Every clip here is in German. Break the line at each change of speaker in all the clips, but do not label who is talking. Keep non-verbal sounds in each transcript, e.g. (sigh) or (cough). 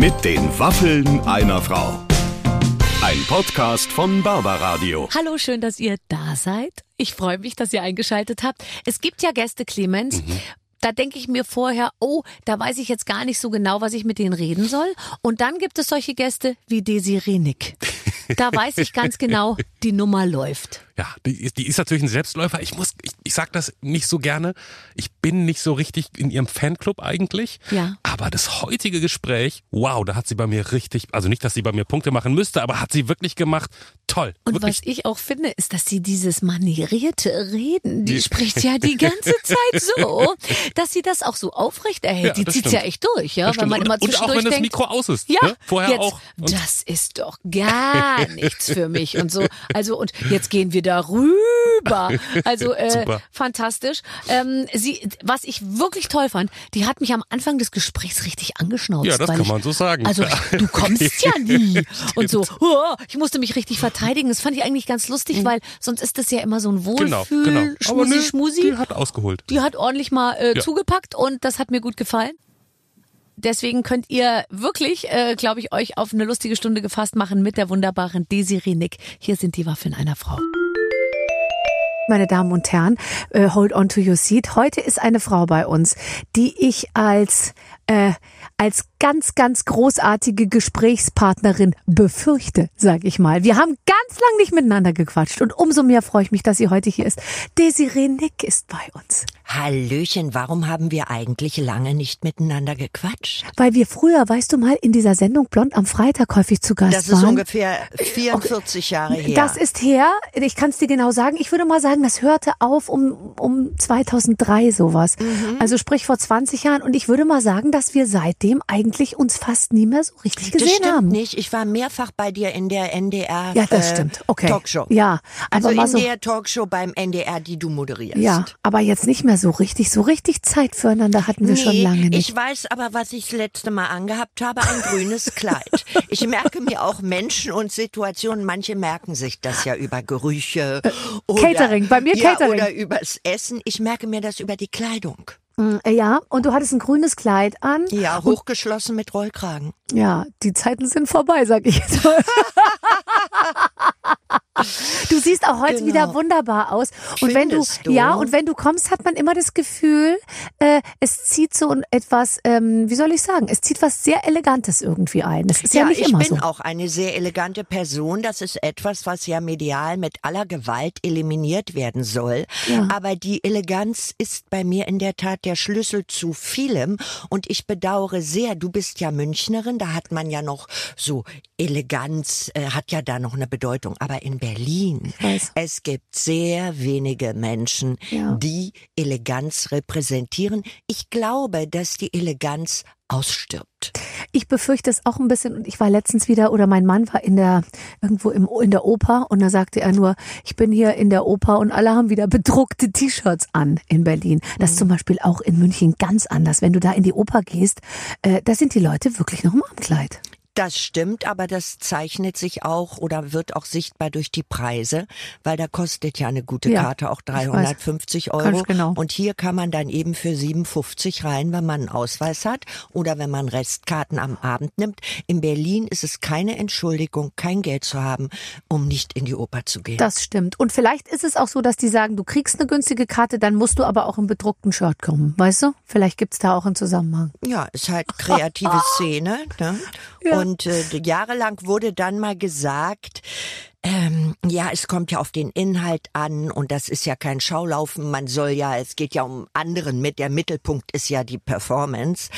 Mit den Waffeln einer Frau. Ein Podcast von Barbaradio.
Hallo, schön, dass ihr da seid. Ich freue mich, dass ihr eingeschaltet habt. Es gibt ja Gäste, Clemens. Da denke ich mir vorher, oh, da weiß ich jetzt gar nicht so genau, was ich mit denen reden soll. Und dann gibt es solche Gäste wie Desiree Nick. Da weiß ich ganz (laughs) genau, die Nummer läuft.
Ja, die ist, die ist natürlich ein Selbstläufer. Ich muss, ich, ich sag das nicht so gerne. Ich bin nicht so richtig in ihrem Fanclub eigentlich.
Ja.
Aber das heutige Gespräch, wow, da hat sie bei mir richtig, also nicht, dass sie bei mir Punkte machen müsste, aber hat sie wirklich gemacht. Toll.
Und
wirklich.
was ich auch finde, ist, dass sie dieses manierierte Reden, die spricht ja die ganze (laughs) Zeit so, dass sie das auch so aufrecht erhält.
Ja,
die
das
zieht's
stimmt.
ja echt durch, ja,
Das
weil
stimmt.
man
und,
immer
und auch wenn das
denkt,
Mikro aus ist.
Ja,
ne? Vorher
jetzt,
auch. Und
das ist doch gar (laughs) nichts für mich und so. Also und jetzt gehen wir da rüber. (laughs) Also äh, fantastisch. Ähm, sie, was ich wirklich toll fand, die hat mich am Anfang des Gesprächs richtig angeschnauzt.
Ja, das
weil
kann
ich,
man so sagen.
Also (laughs) du kommst ja nie (laughs) und so. Oh, ich musste mich richtig verteidigen. Das fand ich eigentlich ganz lustig, weil sonst ist das ja immer so ein
Mhm. genau,
Wohlfühl,
genau. Aber
Schmusi,
nö,
Schmusi.
die hat ausgeholt.
Die hat ordentlich mal äh,
Ja.
zugepackt und das hat mir gut gefallen. Deswegen könnt ihr wirklich, äh, glaube ich, euch auf eine lustige Stunde gefasst machen mit der wunderbaren Desiree Nick. Hier sind die Waffen einer Frau. Meine Damen und Herren, äh, hold on to your seat. Heute ist eine Frau bei uns, die ich als äh, als ganz, ganz großartige Gesprächspartnerin befürchte, sage ich mal. Wir haben ganz lang nicht miteinander gequatscht und umso mehr freue ich mich, dass sie heute hier ist. Desiree Nick ist bei uns.
Hallöchen, warum haben wir eigentlich lange nicht miteinander gequatscht?
Weil wir früher, weißt du mal, in dieser Sendung Blond am Freitag häufig zu Gast
Das ist
waren.
ungefähr 44 Jahre her.
Das ist her, ich kann es dir genau sagen. Ich würde mal sagen, das hörte auf um, um 2003 sowas.
Mhm.
Also sprich vor 20 Jahren. Und ich würde mal sagen, dass wir seitdem eigentlich uns fast nie mehr so richtig
das
gesehen
stimmt
haben.
nicht. Ich war mehrfach bei dir in der NDR
Ja, das
äh,
stimmt. Okay.
Talkshow.
Ja, aber
Also in
so.
der Talkshow beim NDR, die du moderierst.
Ja, aber jetzt nicht mehr so richtig. So richtig Zeit füreinander hatten wir schon lange nicht.
Ich weiß aber, was ich das letzte Mal angehabt habe, ein grünes (laughs) Kleid. Ich merke mir auch Menschen und Situationen, manche merken sich das ja über Gerüche oder,
Äh, Catering, bei mir
ja,
Catering.
oder übers Essen. Ich merke mir das über die Kleidung.
Äh, Ja, und du hattest ein grünes Kleid an.
Ja, hochgeschlossen mit Rollkragen.
Ja, die Zeiten sind vorbei, sag ich jetzt mal. (laughs) Du siehst auch heute
Genau.
wieder wunderbar aus. Und wenn du,
Findest du?
ja, und wenn du kommst, hat man immer das Gefühl, äh, es zieht so etwas, ähm, wie soll ich sagen, es zieht was sehr Elegantes irgendwie ein. Das ist ja, nicht
ich
immer
bin
so.
auch eine sehr elegante Person. Das ist etwas, was ja medial mit aller Gewalt eliminiert werden soll.
Ja.
Aber die Eleganz ist bei mir in der Tat der Schlüssel zu vielem. Und ich bedauere sehr, du bist ja Münchnerin, da hat man ja noch so Eleganz, äh, hat ja da noch eine Bedeutung. Aber in Berlin,
weiß.
es gibt sehr wenige Menschen,
Ja.
die Eleganz repräsentieren. Ich glaube, dass die Eleganz ausstirbt.
Ich befürchte es auch ein bisschen und ich war letztens wieder oder mein Mann war in der irgendwo im, in der Oper und da sagte er nur, ich bin hier in der Oper und alle haben wieder bedruckte T-Shirts an in Berlin. Das ist zum Beispiel auch in München ganz anders. Wenn du da in die Oper gehst, äh, da sind die Leute wirklich noch im Armkleid.
Das stimmt, aber das zeichnet sich auch oder wird auch sichtbar durch die Preise, weil da kostet ja eine gute
Ja,
Karte auch
ich weiß.
350
Ganz
Euro.
genau.
Und hier kann man dann eben für 57 rein, wenn man einen Ausweis hat oder wenn man Restkarten am Abend nimmt. In Berlin ist es keine Entschuldigung, kein Geld zu haben, um nicht in die Oper zu gehen.
Das stimmt. Und vielleicht ist es auch so, dass die sagen, du kriegst eine günstige Karte, dann musst du aber auch im bedruckten Shirt kommen. Weißt du? Vielleicht gibt's da auch einen Zusammenhang.
Ja, ist halt kreative (laughs) Szene. Ne?
Ja.
Und äh, jahrelang wurde dann mal gesagt, ähm, ja, es kommt ja auf den Inhalt an und das ist ja kein Schaulaufen. Man soll ja, es geht ja um anderen mit. Der Mittelpunkt ist ja die Performance.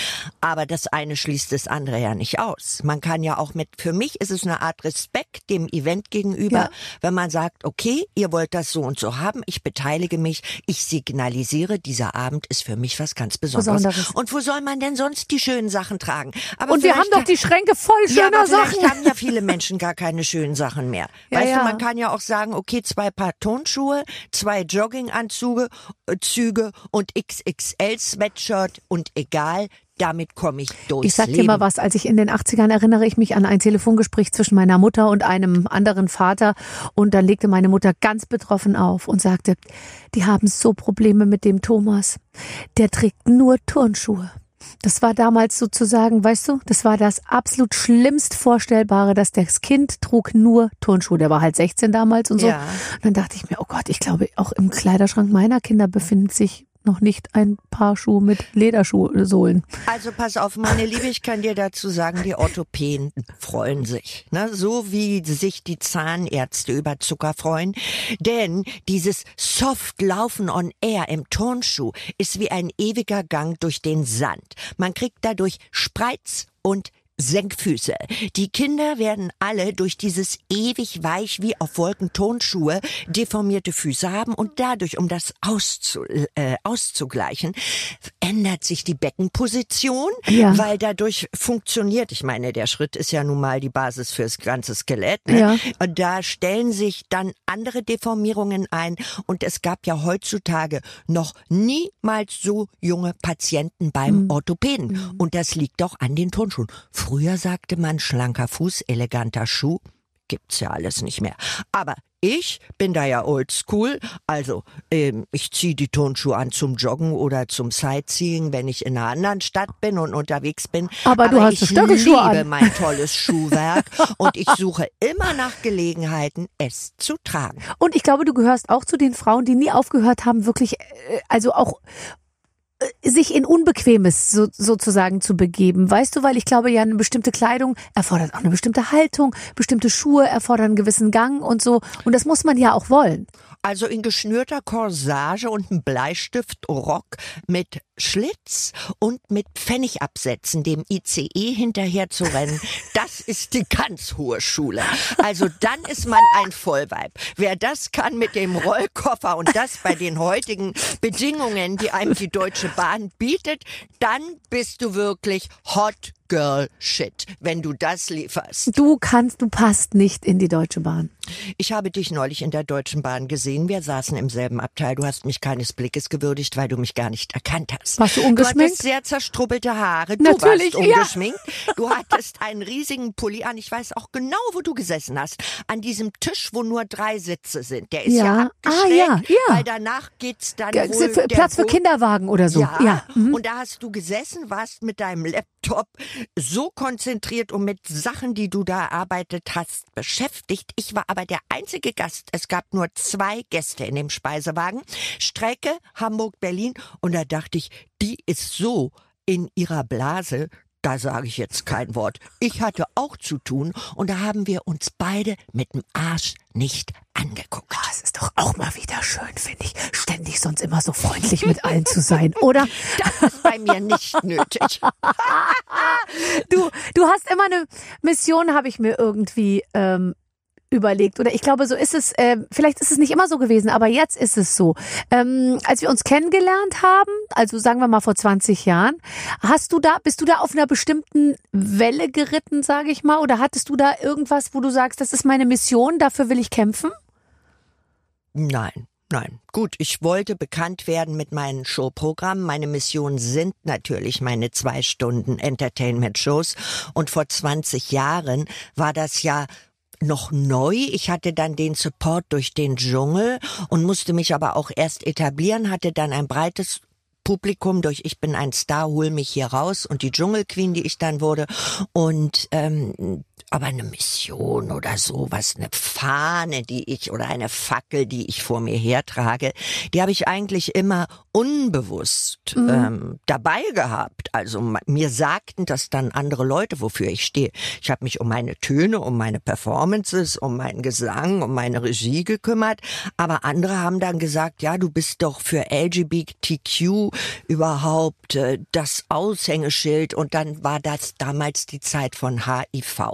Aber das eine schließt das andere ja nicht aus. Man kann ja auch mit, für mich ist es eine Art Respekt dem Event gegenüber,
Ja.
wenn man sagt, okay, ihr wollt das so und so haben, ich beteilige mich, ich signalisiere, dieser Abend ist für mich was ganz Besonderes.
Besonderes.
Und wo soll man denn sonst die schönen Sachen tragen? Aber
Und wir haben doch die Schränke voll
ja,
schöner
aber vielleicht
Sachen.
haben ja viele Menschen gar keine schönen Sachen mehr.
Ja,
weißt
ja.
du, man kann ja auch sagen, okay, zwei Paar Turnschuhe, zwei Jogginganzüge äh, Züge und XXL Sweatshirt und egal, damit komme ich durch.
Ich sag dir mal was, als ich in den 80ern erinnere ich mich an ein Telefongespräch zwischen meiner Mutter und einem anderen Vater und dann legte meine Mutter ganz betroffen auf und sagte, die haben so Probleme mit dem Thomas. Der trägt nur Turnschuhe. Das war damals sozusagen, weißt du, das war das absolut schlimmst Vorstellbare, dass das Kind trug nur Turnschuhe. Der war halt 16 damals und so.
Ja.
Und dann dachte ich mir, oh Gott, ich glaube, auch im Kleiderschrank meiner Kinder befindet sich noch nicht ein Paar Schuhe mit Lederschuhsohlen.
Also pass auf, meine Liebe, ich kann dir dazu sagen, die Orthopäden freuen sich. Ne? So wie sich die Zahnärzte über Zucker freuen. Denn dieses Soft Laufen on Air im Turnschuh ist wie ein ewiger Gang durch den Sand. Man kriegt dadurch Spreiz und Senkfüße. Die Kinder werden alle durch dieses ewig weich wie auf Wolken Tonschuhe deformierte Füße haben und dadurch, um das auszu, äh, auszugleichen, ändert sich die Beckenposition,
Ja.
weil dadurch funktioniert, ich meine, der Schritt ist ja nun mal die Basis fürs ganze Skelett. Ne?
Ja.
Und da stellen sich dann andere Deformierungen ein und es gab ja heutzutage noch niemals so junge Patienten beim Orthopäden. Und das liegt doch an den Turnschuhen. Früher sagte man schlanker Fuß, eleganter Schuh. Gibt's ja alles nicht mehr. Aber ich bin da ja oldschool. Also, ähm, ich ziehe die Turnschuhe an zum Joggen oder zum Sightseeing, wenn ich in einer anderen Stadt bin und unterwegs bin.
Aber du hast
ich
Stöckelschuhe
liebe
an.
mein tolles Schuhwerk (laughs) und ich suche immer nach Gelegenheiten, es zu tragen.
Und ich glaube, du gehörst auch zu den Frauen, die nie aufgehört haben, wirklich, äh, also auch sich in Unbequemes so, sozusagen zu begeben. Weißt du, weil ich glaube ja, eine bestimmte Kleidung erfordert auch eine bestimmte Haltung, bestimmte Schuhe erfordern einen gewissen Gang und so. Und das muss man ja auch wollen.
Also in geschnürter Corsage und einem Bleistiftrock mit Schlitz und mit Pfennigabsätzen dem ICE hinterher zu rennen, (laughs) das ist die ganz hohe Schule. Also dann ist man ein Vollweib. Wer das kann mit dem Rollkoffer und das bei den heutigen Bedingungen, die einem die Deutsche Bahn bietet, dann bist du wirklich Hot Girl Shit, wenn du das lieferst.
Du kannst, du passt nicht in die Deutsche Bahn.
Ich habe dich neulich in der Deutschen Bahn gesehen. Wir saßen im selben Abteil. Du hast mich keines Blickes gewürdigt, weil du mich gar nicht erkannt hast.
Warst du
Du
ungeschminkt?
hattest sehr zerstrubbelte Haare. Du
Natürlich,
warst
ja.
ungeschminkt. Du hattest einen riesigen Pulli an. Ich weiß auch genau, wo du gesessen hast. An diesem Tisch, wo nur drei Sitze sind. Der ist ja,
Ja. Ah,
abgeschrägt,
ja, ja.
weil danach geht's dann
G-
wohl
Platz für Kinderwagen oder so.
ja,
Ja. mhm.
und da hast du gesessen, warst mit deinem Laptop so konzentriert und mit Sachen, die du da erarbeitet hast, beschäftigt. Ich war aber der einzige Gast. Es gab nur zwei Gäste in dem Speisewagen. Strecke Hamburg-Berlin. Und da dachte ich, die ist so in ihrer Blase. Da sage ich jetzt kein Wort. Ich hatte auch zu tun und da haben wir uns beide mit dem Arsch nicht angeguckt.
Das ist doch auch mal wieder schön, finde ich. Ständig sonst immer so freundlich mit allen zu sein, oder? (laughs)
Das ist bei mir nicht nötig. (laughs)
Du, du hast immer eine Mission, habe ich mir irgendwie ähm, überlegt. Oder ich glaube, so ist es, äh, vielleicht ist es nicht immer so gewesen, aber jetzt ist es so. Ähm, als wir uns kennengelernt haben, also sagen wir mal vor 20 Jahren, hast du da, bist du da auf einer bestimmten Welle geritten, sage ich mal, oder hattest du da irgendwas, wo du sagst, das ist meine Mission, dafür will ich kämpfen?
Nein, nein. Gut, ich wollte bekannt werden mit meinen Showprogrammen. Meine Mission sind natürlich meine zwei Stunden Entertainment-Shows. Und vor 20 Jahren war das ja noch neu. Ich hatte dann den Support durch den Dschungel und musste mich aber auch erst etablieren, hatte dann ein breites Publikum durch Ich bin ein Star, hol mich hier raus und die Dschungelqueen, die ich dann wurde. Und ähm, aber eine Mission oder so, was eine Fahne, die ich oder eine Fackel, die ich vor mir hertrage, die habe ich eigentlich immer unbewusst ähm, dabei gehabt. Also mir sagten das dann andere Leute, wofür ich stehe. Ich habe mich um meine Töne, um meine Performances, um meinen Gesang, um meine Regie gekümmert, aber andere haben dann gesagt, ja, du bist doch für LGBTQ überhaupt äh, das Aushängeschild und dann war das damals die Zeit von HIV.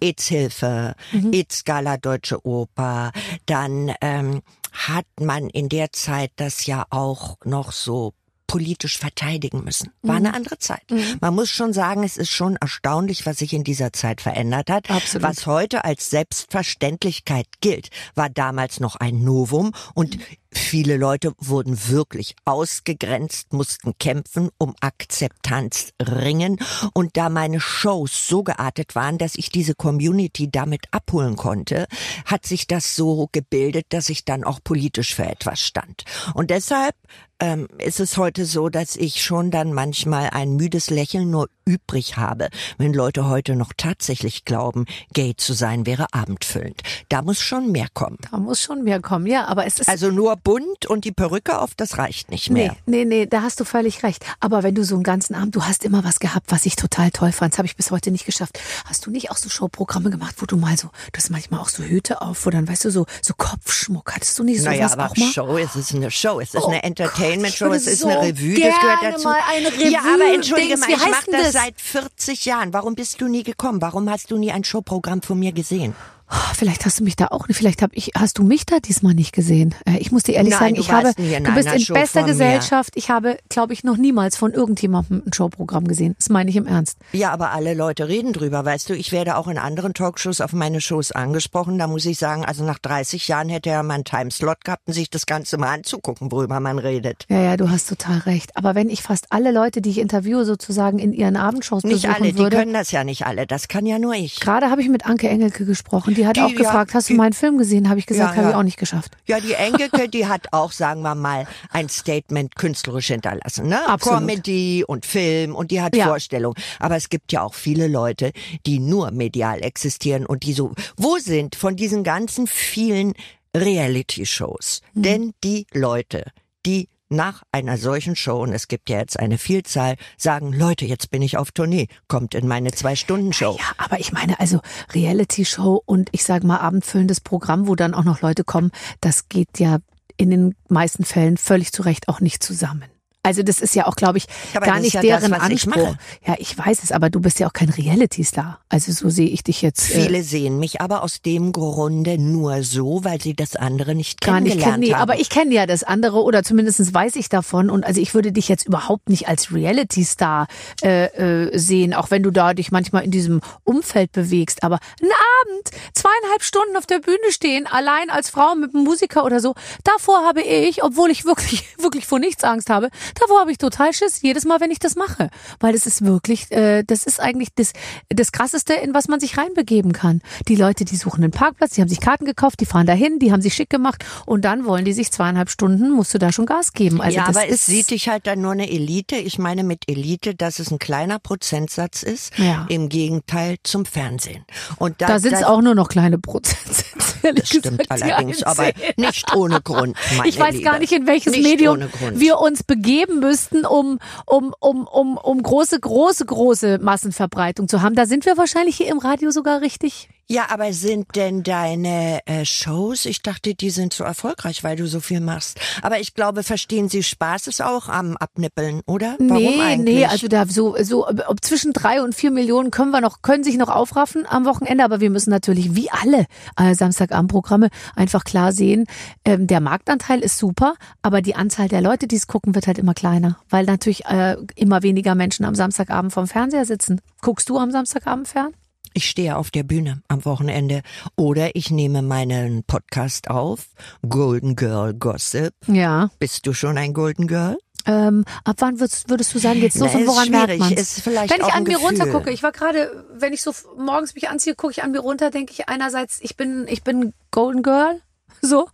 AIDS-Hilfe, AIDS-Gala Deutsche Oper, dann ähm, hat man in der Zeit das ja auch noch so politisch verteidigen müssen. War eine andere Zeit. Man muss schon sagen, es ist schon erstaunlich, was sich in dieser Zeit verändert hat.
Absolut.
Was heute als Selbstverständlichkeit gilt, war damals noch ein Novum und Viele Leute wurden wirklich ausgegrenzt, mussten kämpfen, um Akzeptanz ringen. Und da meine Shows so geartet waren, dass ich diese Community damit abholen konnte, hat sich das so gebildet, dass ich dann auch politisch für etwas stand. Und deshalb ähm, ist es heute so, dass ich schon dann manchmal ein müdes Lächeln nur übrig habe, wenn Leute heute noch tatsächlich glauben, gay zu sein wäre abendfüllend. Da muss schon mehr kommen.
Da muss schon mehr kommen, ja, aber es ist.
Also nur bunt und die Perücke auf, das reicht nicht mehr.
Nee, nee, nee, da hast du völlig recht. Aber wenn du so einen ganzen Abend, du hast immer was gehabt, was ich total toll fand, das habe ich bis heute nicht geschafft. Hast du nicht auch so Showprogramme gemacht, wo du mal so, du hast manchmal auch so Hüte auf, wo dann, weißt du, so, so Kopfschmuck, hattest du nicht so
naja,
was
aber
auch mal?
Show, es ist eine Show, es ist
Oh
eine Entertainment-Show, es ist
würde
eine
so
Revue, das gehört dazu.
mal eine Revue-
ja, aber entschuldige
Dings,
mal, ich mache das
das?
seit 40 Jahren. Warum bist du nie gekommen? Warum hast du nie ein Showprogramm von mir gesehen?
Oh, Vielleicht hast du mich da auch nicht, vielleicht hab ich, hast du mich da diesmal nicht gesehen. Äh, Ich muss dir ehrlich
Nein,
sagen,
du
ich habe, du bist in
Show
bester
von mir.
Gesellschaft. Ich habe, glaube ich, noch niemals von irgendjemandem ein Showprogramm gesehen. Das meine ich im Ernst.
Ja, aber alle Leute reden drüber, weißt du. Ich werde auch in anderen Talkshows auf meine Shows angesprochen. Da muss ich sagen, also nach 30 Jahren hätte er mal einen Timeslot gehabt, um sich das Ganze mal anzugucken, worüber man redet.
Ja, ja, du hast total recht. Aber wenn ich fast alle Leute, die ich interviewe, sozusagen in ihren Abendshows
Nicht
besuchen
alle, die
würde.
können das ja nicht alle. Das kann ja nur ich.
Gerade habe ich mit Anke Engelke gesprochen. Die hat
Die,
auch
ja,
gefragt, hast du
die-
meinen Film gesehen? Habe ich gesagt,
Ja,
habe
ja.
ich auch nicht geschafft.
Ja, die Engelke, die hat auch, sagen wir mal, ein Statement künstlerisch hinterlassen. Ne?
Absolut.
Comedy und Film und die hat
Ja.
Vorstellung. Aber es gibt ja auch viele Leute, die nur medial existieren und die so, wo sind von diesen ganzen vielen Reality-Shows
Hm.
denn die Leute, die nach einer solchen Show, und es gibt ja jetzt eine Vielzahl, sagen, Leute, jetzt bin ich auf Tournee, kommt in meine Zwei-Stunden-Show.
Ja, aber ich meine, also Reality-Show und ich sage mal abendfüllendes Programm, wo dann auch noch Leute kommen, das geht ja in den meisten Fällen völlig zu Recht auch nicht zusammen. Also das ist ja auch, glaube ich,
Aber
gar nicht
ja
deren
das,
Anspruch. Ja, ich weiß es, aber du bist ja auch kein Reality-Star. Also so sehe ich dich jetzt. äh,
Viele sehen mich aber aus dem Grunde nur so, weil sie das andere nicht
Gar nicht kennen. Nee,
haben.
aber ich kenne ja das andere oder zumindest weiß ich davon. Und also ich würde dich jetzt überhaupt nicht als Reality-Star äh, äh, sehen, auch wenn du da dich manchmal in diesem Umfeld bewegst. Aber einen Abend, zweieinhalb Stunden auf der Bühne stehen, allein als Frau mit einem Musiker oder so, davor habe ich, obwohl ich wirklich, (laughs) wirklich vor nichts Angst habe, davor habe ich total Schiss, jedes Mal, wenn ich das mache. Weil das ist wirklich, äh, das ist eigentlich das, das Krasseste, in was man sich reinbegeben kann. Die Leute, die suchen einen Parkplatz, die haben sich Karten gekauft, die fahren dahin, die haben sich schick gemacht und dann wollen die sich zweieinhalb Stunden, musst du da schon Gas geben. Also
ja, aber es sieht dich halt dann nur eine Elite. Ich meine mit Elite, dass es ein kleiner Prozentsatz ist,
Ja.
im Gegenteil zum Fernsehen. Und
da sind es auch nur noch kleine Prozentsätze.
Das stimmt
gesagt,
allerdings, aber nicht ohne Grund. (laughs) Meine
ich weiß
Liebe.
gar nicht, in welches
nicht
Medium wir uns begeben müssten, um, um, um, um, um große, große, große Massenverbreitung zu haben. Da sind wir wahrscheinlich hier im Radio sogar richtig.
Ja, aber sind denn deine äh, Shows, ich dachte, die sind so erfolgreich, weil du so viel machst. Aber ich glaube, verstehen Sie Spaß ist auch am Abnippeln, oder? Warum
nee,
eigentlich?
nee, also da so, so ob zwischen drei und vier Millionen können wir noch, können sich noch aufraffen am Wochenende, aber wir müssen natürlich wie alle äh, Samstagabendprogramme einfach klar sehen, ähm, der Marktanteil ist super, aber die Anzahl der Leute, die es gucken, wird halt immer kleiner, weil natürlich äh, immer weniger Menschen am Samstagabend vom Fernseher sitzen. Guckst du am Samstagabend fern?
Ich stehe auf der Bühne am Wochenende oder ich nehme meinen Podcast auf, Golden Girl Gossip.
Ja.
Bist du schon ein Golden Girl?
Ähm, ab wann würdest, würdest du sagen, geht's los
Na,
und
ist
woran merkt man?
vielleicht
Wenn ich an mir
Gefühl.
runter gucke, ich war gerade, wenn ich so morgens mich anziehe, gucke ich an mir runter, denke ich einerseits, ich bin, ich bin Golden Girl. (laughs) So.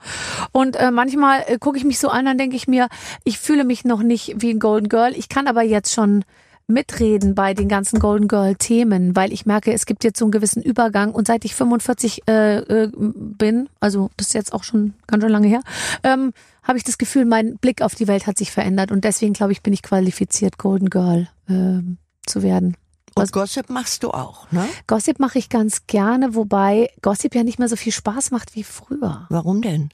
Und äh, manchmal äh, gucke ich mich so an, dann denke ich mir, ich fühle mich noch nicht wie ein Golden Girl. Ich kann aber jetzt schon mitreden bei den ganzen Golden Girl Themen, weil ich merke, es gibt jetzt so einen gewissen Übergang und seit ich 45 äh, äh, bin, also das ist jetzt auch schon ganz schön lange her, ähm, habe ich das Gefühl, mein Blick auf die Welt hat sich verändert und deswegen glaube ich, bin ich qualifiziert, Golden Girl ähm, zu werden.
Und Gossip machst du auch, ne?
Gossip mache ich ganz gerne, wobei Gossip ja nicht mehr so viel Spaß macht wie früher.
Warum denn?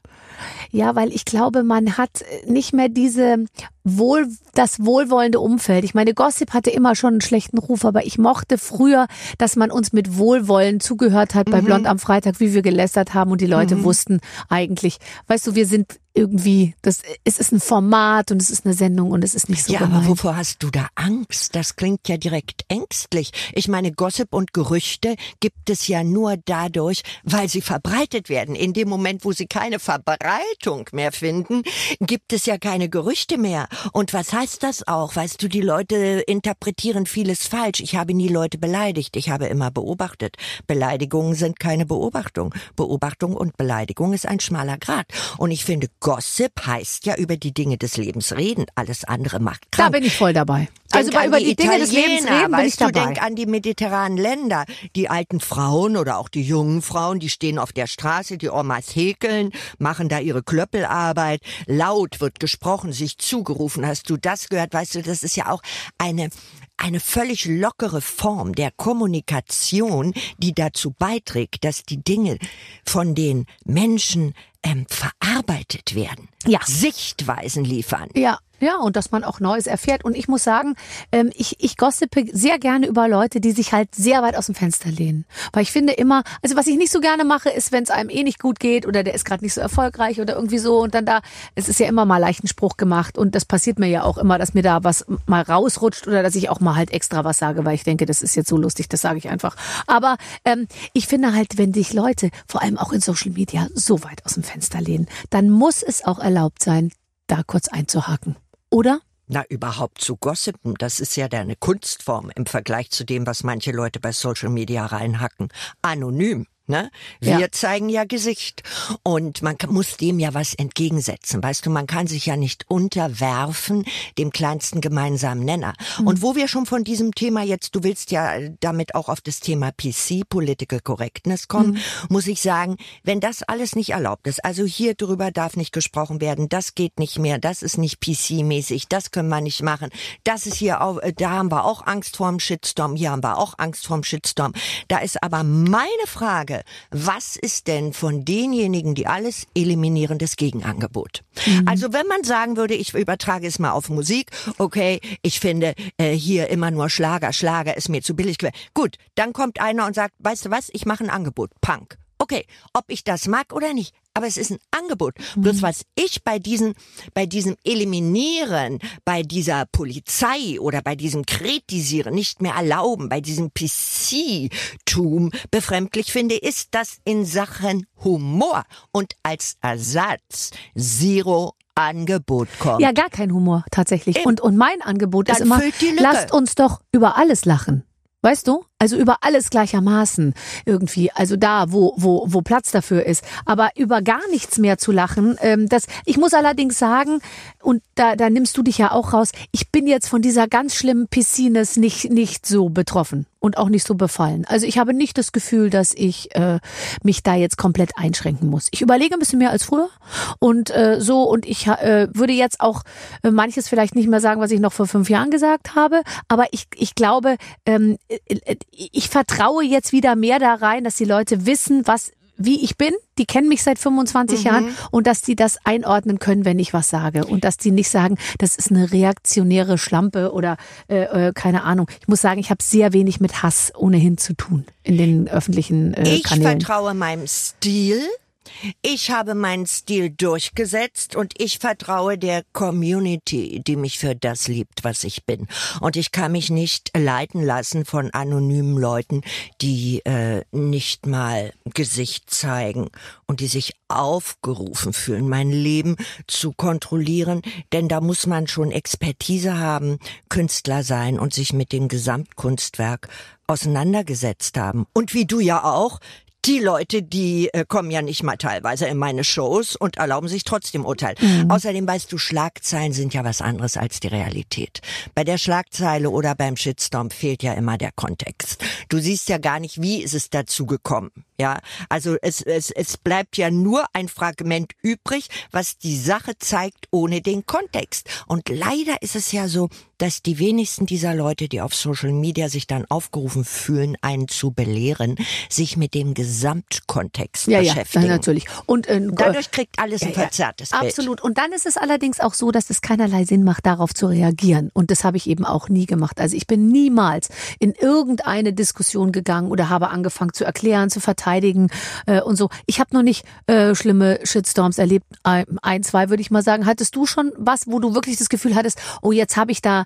Ja, weil ich glaube, man hat nicht mehr diese wohl, das wohlwollende Umfeld. Ich meine, Gossip hatte immer schon einen schlechten Ruf, aber ich mochte früher, dass man uns mit Wohlwollen zugehört hat bei Blond am Freitag, wie wir gelästert haben und die Leute wussten eigentlich, weißt du, wir sind irgendwie, das, es ist ein Format und es ist eine Sendung und es ist nicht so
ja,
gemein.
aber wovor hast du da Angst? Das klingt ja direkt ängstlich. Ich meine, Gossip und Gerüchte gibt es ja nur dadurch, weil sie verbreitet werden. In dem Moment, wo sie keine Verbreitung mehr finden, gibt es ja keine Gerüchte mehr. Und was heißt das auch? Weißt du, die Leute interpretieren vieles falsch. Ich habe nie Leute beleidigt. Ich habe immer beobachtet. Beleidigungen sind keine Beobachtung. Beobachtung und Beleidigung ist ein schmaler Grad. Und ich finde, Gossip heißt ja über die Dinge des Lebens reden. Alles andere macht krank.
Da bin ich voll dabei. Also
an
über die, Dinge des Lebens reden bin ich
weißt du, denk an die mediterranen Länder. Die alten Frauen oder auch die jungen Frauen, die stehen auf der Straße, die Omas häkeln, machen da ihre Klöppelarbeit. Laut wird gesprochen, sich zugerufen. Hast du das gehört? Weißt du, das ist ja auch eine eine völlig lockere Form der Kommunikation, die dazu beiträgt, dass die Dinge von den Menschen ähm, verarbeitet werden,
Ja.
Sichtweisen liefern.
Ja, ja, und dass man auch Neues erfährt. Und ich muss sagen, ähm, ich, ich gossipe sehr gerne über Leute, die sich halt sehr weit aus dem Fenster lehnen. Weil ich finde immer, also was ich nicht so gerne mache, ist, wenn es einem eh nicht gut geht oder der ist gerade nicht so erfolgreich oder irgendwie so und dann da, es ist ja immer mal leicht ein Spruch gemacht und das passiert mir ja auch immer, dass mir da was mal rausrutscht oder dass ich auch mal halt extra was sage, weil ich denke, das ist jetzt so lustig, das sage ich einfach. Aber ähm, ich finde halt, wenn sich Leute, vor allem auch in Social Media, so weit aus dem Fenster lehnen, dann muss es auch erlaubt sein, da kurz einzuhaken. Oder?
Na, überhaupt zu gossipen, das ist ja eine Kunstform im Vergleich zu dem, was manche Leute bei Social Media reinhacken. Anonym. Ne? Wir
Ja.
zeigen ja Gesicht und man muss dem ja was entgegensetzen. Weißt du, man kann sich ja nicht unterwerfen dem kleinsten gemeinsamen Nenner. Und wo wir schon von diesem Thema jetzt, du willst ja damit auch auf das Thema PC, Political Correctness kommen, muss ich sagen, wenn das alles nicht erlaubt ist, also hier drüber darf nicht gesprochen werden, das geht nicht mehr, das ist nicht PC-mäßig, das können wir nicht machen, das ist hier auch, da haben wir auch Angst vorm Shitstorm, hier haben wir auch Angst vorm Shitstorm. Da ist aber meine Frage, was ist denn von denjenigen, die alles eliminieren, das Gegenangebot? Also wenn man sagen würde, ich übertrage es mal auf Musik, okay, ich finde äh, hier immer nur Schlager, Schlager ist mir zu billig. Gut, dann kommt einer und sagt, weißt du was, ich mache ein Angebot, Punk. Okay, ob ich das mag oder nicht, aber es ist ein Angebot. Bloß was ich bei diesen, bei diesem Eliminieren, bei dieser Polizei oder bei diesem Kritisieren nicht mehr erlauben, bei diesem PC-Tum befremdlich finde, ist, dass in Sachen Humor und als Ersatz Zero Angebot kommt.
Ja, gar kein Humor tatsächlich. Und, und mein Angebot
Dann
ist immer, lasst uns doch über alles lachen. Weißt du? Also über alles gleichermaßen irgendwie. Also da, wo, wo, wo Platz dafür ist. Aber über gar nichts mehr zu lachen, ähm, das, ich muss allerdings sagen, und da, da nimmst du dich ja auch raus, ich bin jetzt von dieser ganz schlimmen Piscines nicht, nicht so betroffen und auch nicht so befallen. Also ich habe nicht das Gefühl, dass ich äh, mich da jetzt komplett einschränken muss. Ich überlege ein bisschen mehr als früher und äh, so und ich äh, würde jetzt auch äh, manches vielleicht nicht mehr sagen, was ich noch vor fünf Jahren gesagt habe, aber ich, ich glaube, ähm, äh, äh, ich vertraue jetzt wieder mehr da rein, dass die Leute wissen, was wie ich bin, die kennen mich seit 25 Jahren und dass die das einordnen können, wenn ich was sage und dass die nicht sagen, das ist eine reaktionäre Schlampe oder äh, äh, keine Ahnung. Ich muss sagen, ich habe sehr wenig mit Hass ohnehin zu tun in den öffentlichen äh,
Ich
Kanälen.
vertraue meinem Stil. Ich habe meinen Stil durchgesetzt und ich vertraue der Community, die mich für das liebt, was ich bin. Und ich kann mich nicht leiten lassen von anonymen Leuten, die äh, nicht mal Gesicht zeigen und die sich aufgerufen fühlen, mein Leben zu kontrollieren. Denn da muss man schon Expertise haben, Künstler sein und sich mit dem Gesamtkunstwerk auseinandergesetzt haben. Und wie du ja auch, die Leute, die äh, kommen ja nicht mal teilweise in meine Shows und erlauben sich trotzdem Urteil. Außerdem weißt du, Schlagzeilen sind ja was anderes als die Realität. Bei der Schlagzeile oder beim Shitstorm fehlt ja immer der Kontext. Du siehst ja gar nicht, wie ist es dazu gekommen. Ja, also es, es, es bleibt ja nur ein Fragment übrig, was die Sache zeigt ohne den Kontext. Und leider ist es ja so, dass die wenigsten dieser Leute, die auf Social Media sich dann aufgerufen fühlen, einen zu belehren, sich mit dem Gesamtkontext
ja, ja,
beschäftigen.
natürlich. Und äh,
Dadurch kriegt alles ein
Ja, ja.
verzerrtes Bild.
Absolut. Und dann ist es allerdings auch so, dass es keinerlei Sinn macht, darauf zu reagieren. Und das habe ich eben auch nie gemacht. Also ich bin niemals in irgendeine Diskussion gegangen oder habe angefangen zu erklären, zu verteidigen äh, und so. Ich habe noch nicht äh, schlimme Shitstorms erlebt. Ein, ein, zwei würde ich mal sagen. Hattest du schon was, wo du wirklich das Gefühl hattest, oh, jetzt habe ich da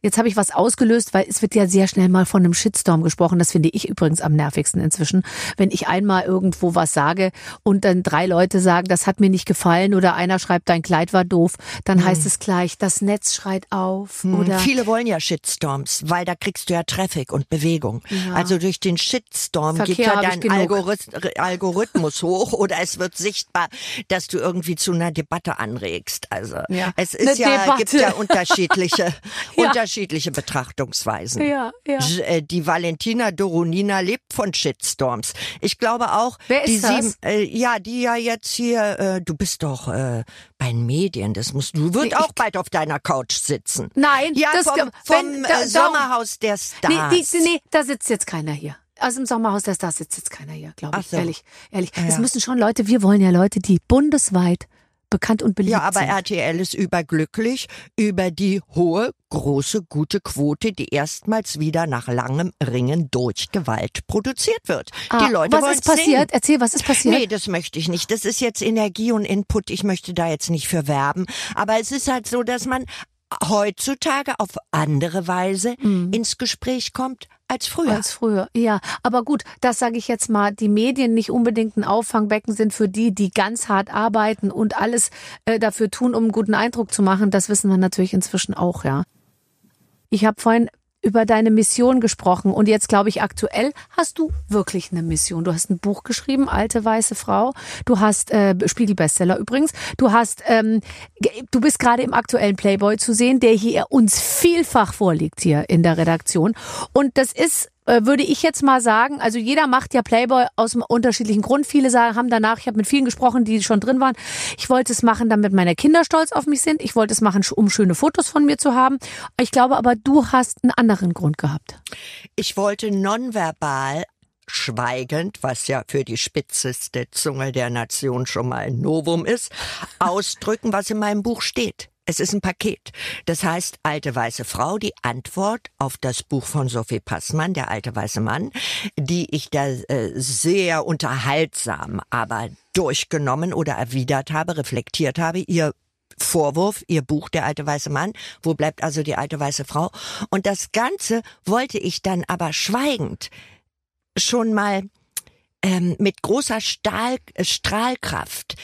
Jetzt habe ich was ausgelöst, weil es wird ja sehr schnell mal von einem Shitstorm gesprochen. Das finde ich übrigens am nervigsten inzwischen. Wenn ich einmal irgendwo was sage und dann drei Leute sagen, das hat mir nicht gefallen oder einer schreibt, dein Kleid war doof, dann heißt es gleich, das Netz schreit auf
Hm,
oder
Viele wollen ja Shitstorms, weil da kriegst du ja Traffic und Bewegung.
Ja.
Also durch den Shitstorm
Verkehr
geht ja dein. Algorith Algorithmus (laughs) hoch oder es wird sichtbar, dass du irgendwie zu einer Debatte anregst. Also
Ja.
es
Eine
ist ja, gibt
Debatte. (laughs)
ja (laughs) unterschiedliche,
Ja.
unterschiedliche Betrachtungsweisen.
Ja, ja.
Äh, Die Valentina Doronina lebt von Shitstorms. Ich glaube auch,
Wer ist
die
das?
sieben, äh, ja, die ja jetzt hier, äh, du bist doch äh, bei den Medien, das musst du, wird
Nee,
auch bald auf deiner Couch sitzen.
Nein,
Ja,
das
vom,
wenn-
vom
da-
äh,
darum-
Sommerhaus der Stars.
Nee, die, nee, da sitzt jetzt keiner hier. Aus dem Sommerhaus der Stars sitzt jetzt keiner hier, glaube ich.
So.
Ehrlich, ehrlich.
Ja,
Es müssen schon Leute, wir wollen ja Leute, die bundesweit bekannt und beliebt
ja, aber
sind.
RTL ist überglücklich über die hohe, große, gute Quote, die erstmals wieder nach langem Ringen durch Gewalt produziert wird.
Ah,
die Leute
was ist passiert?
Sehen.
Erzähl, was ist passiert?
Nee, das möchte ich nicht. Das ist jetzt Energie und Input. Ich möchte da jetzt nicht für werben. Aber es ist halt so, dass man heutzutage auf andere Weise ins Gespräch kommt als früher.
Mhm. Als früher, ja. Aber gut, das sage ich jetzt mal, die Medien nicht unbedingt ein Auffangbecken sind für die, die ganz hart arbeiten und alles äh, dafür tun, um einen guten Eindruck zu machen. Das wissen wir natürlich inzwischen auch, ja. Ich habe vorhin über deine Mission gesprochen und jetzt glaube ich aktuell hast du wirklich eine Mission. Du hast ein Buch geschrieben, Alte weiße Frau. Du hast äh, Spiegel-Bestseller übrigens. Du hast, ähm, du bist gerade im aktuellen Playboy zu sehen, der hier uns vielfach vorliegt hier in der Redaktion. Und das ist würde ich jetzt mal sagen, also jeder macht ja Playboy aus einem unterschiedlichen Grund. Viele sagen, haben danach, ich habe mit vielen gesprochen, die schon drin waren. Ich wollte es machen, damit meine Kinder stolz auf mich sind. Ich wollte es machen, um schöne Fotos von mir zu haben. Ich glaube aber, du hast einen anderen Grund gehabt.
Ich wollte nonverbal schweigend, was ja für die spitzeste Zunge der Nation schon mal ein Novum ist, ausdrücken, was in meinem Buch steht. Es ist ein Paket. Das heißt, alte weiße Frau, die Antwort auf das Buch von Sophie Passmann, der alte weiße Mann, die ich da äh, sehr unterhaltsam, aber durchgenommen oder erwidert habe, reflektiert habe. Ihr Vorwurf, ihr Buch Der alte weiße Mann, wo bleibt also die alte weiße Frau? Und das Ganze wollte ich dann aber schweigend schon mal ähm, mit großer Stahl, äh, Strahlkraft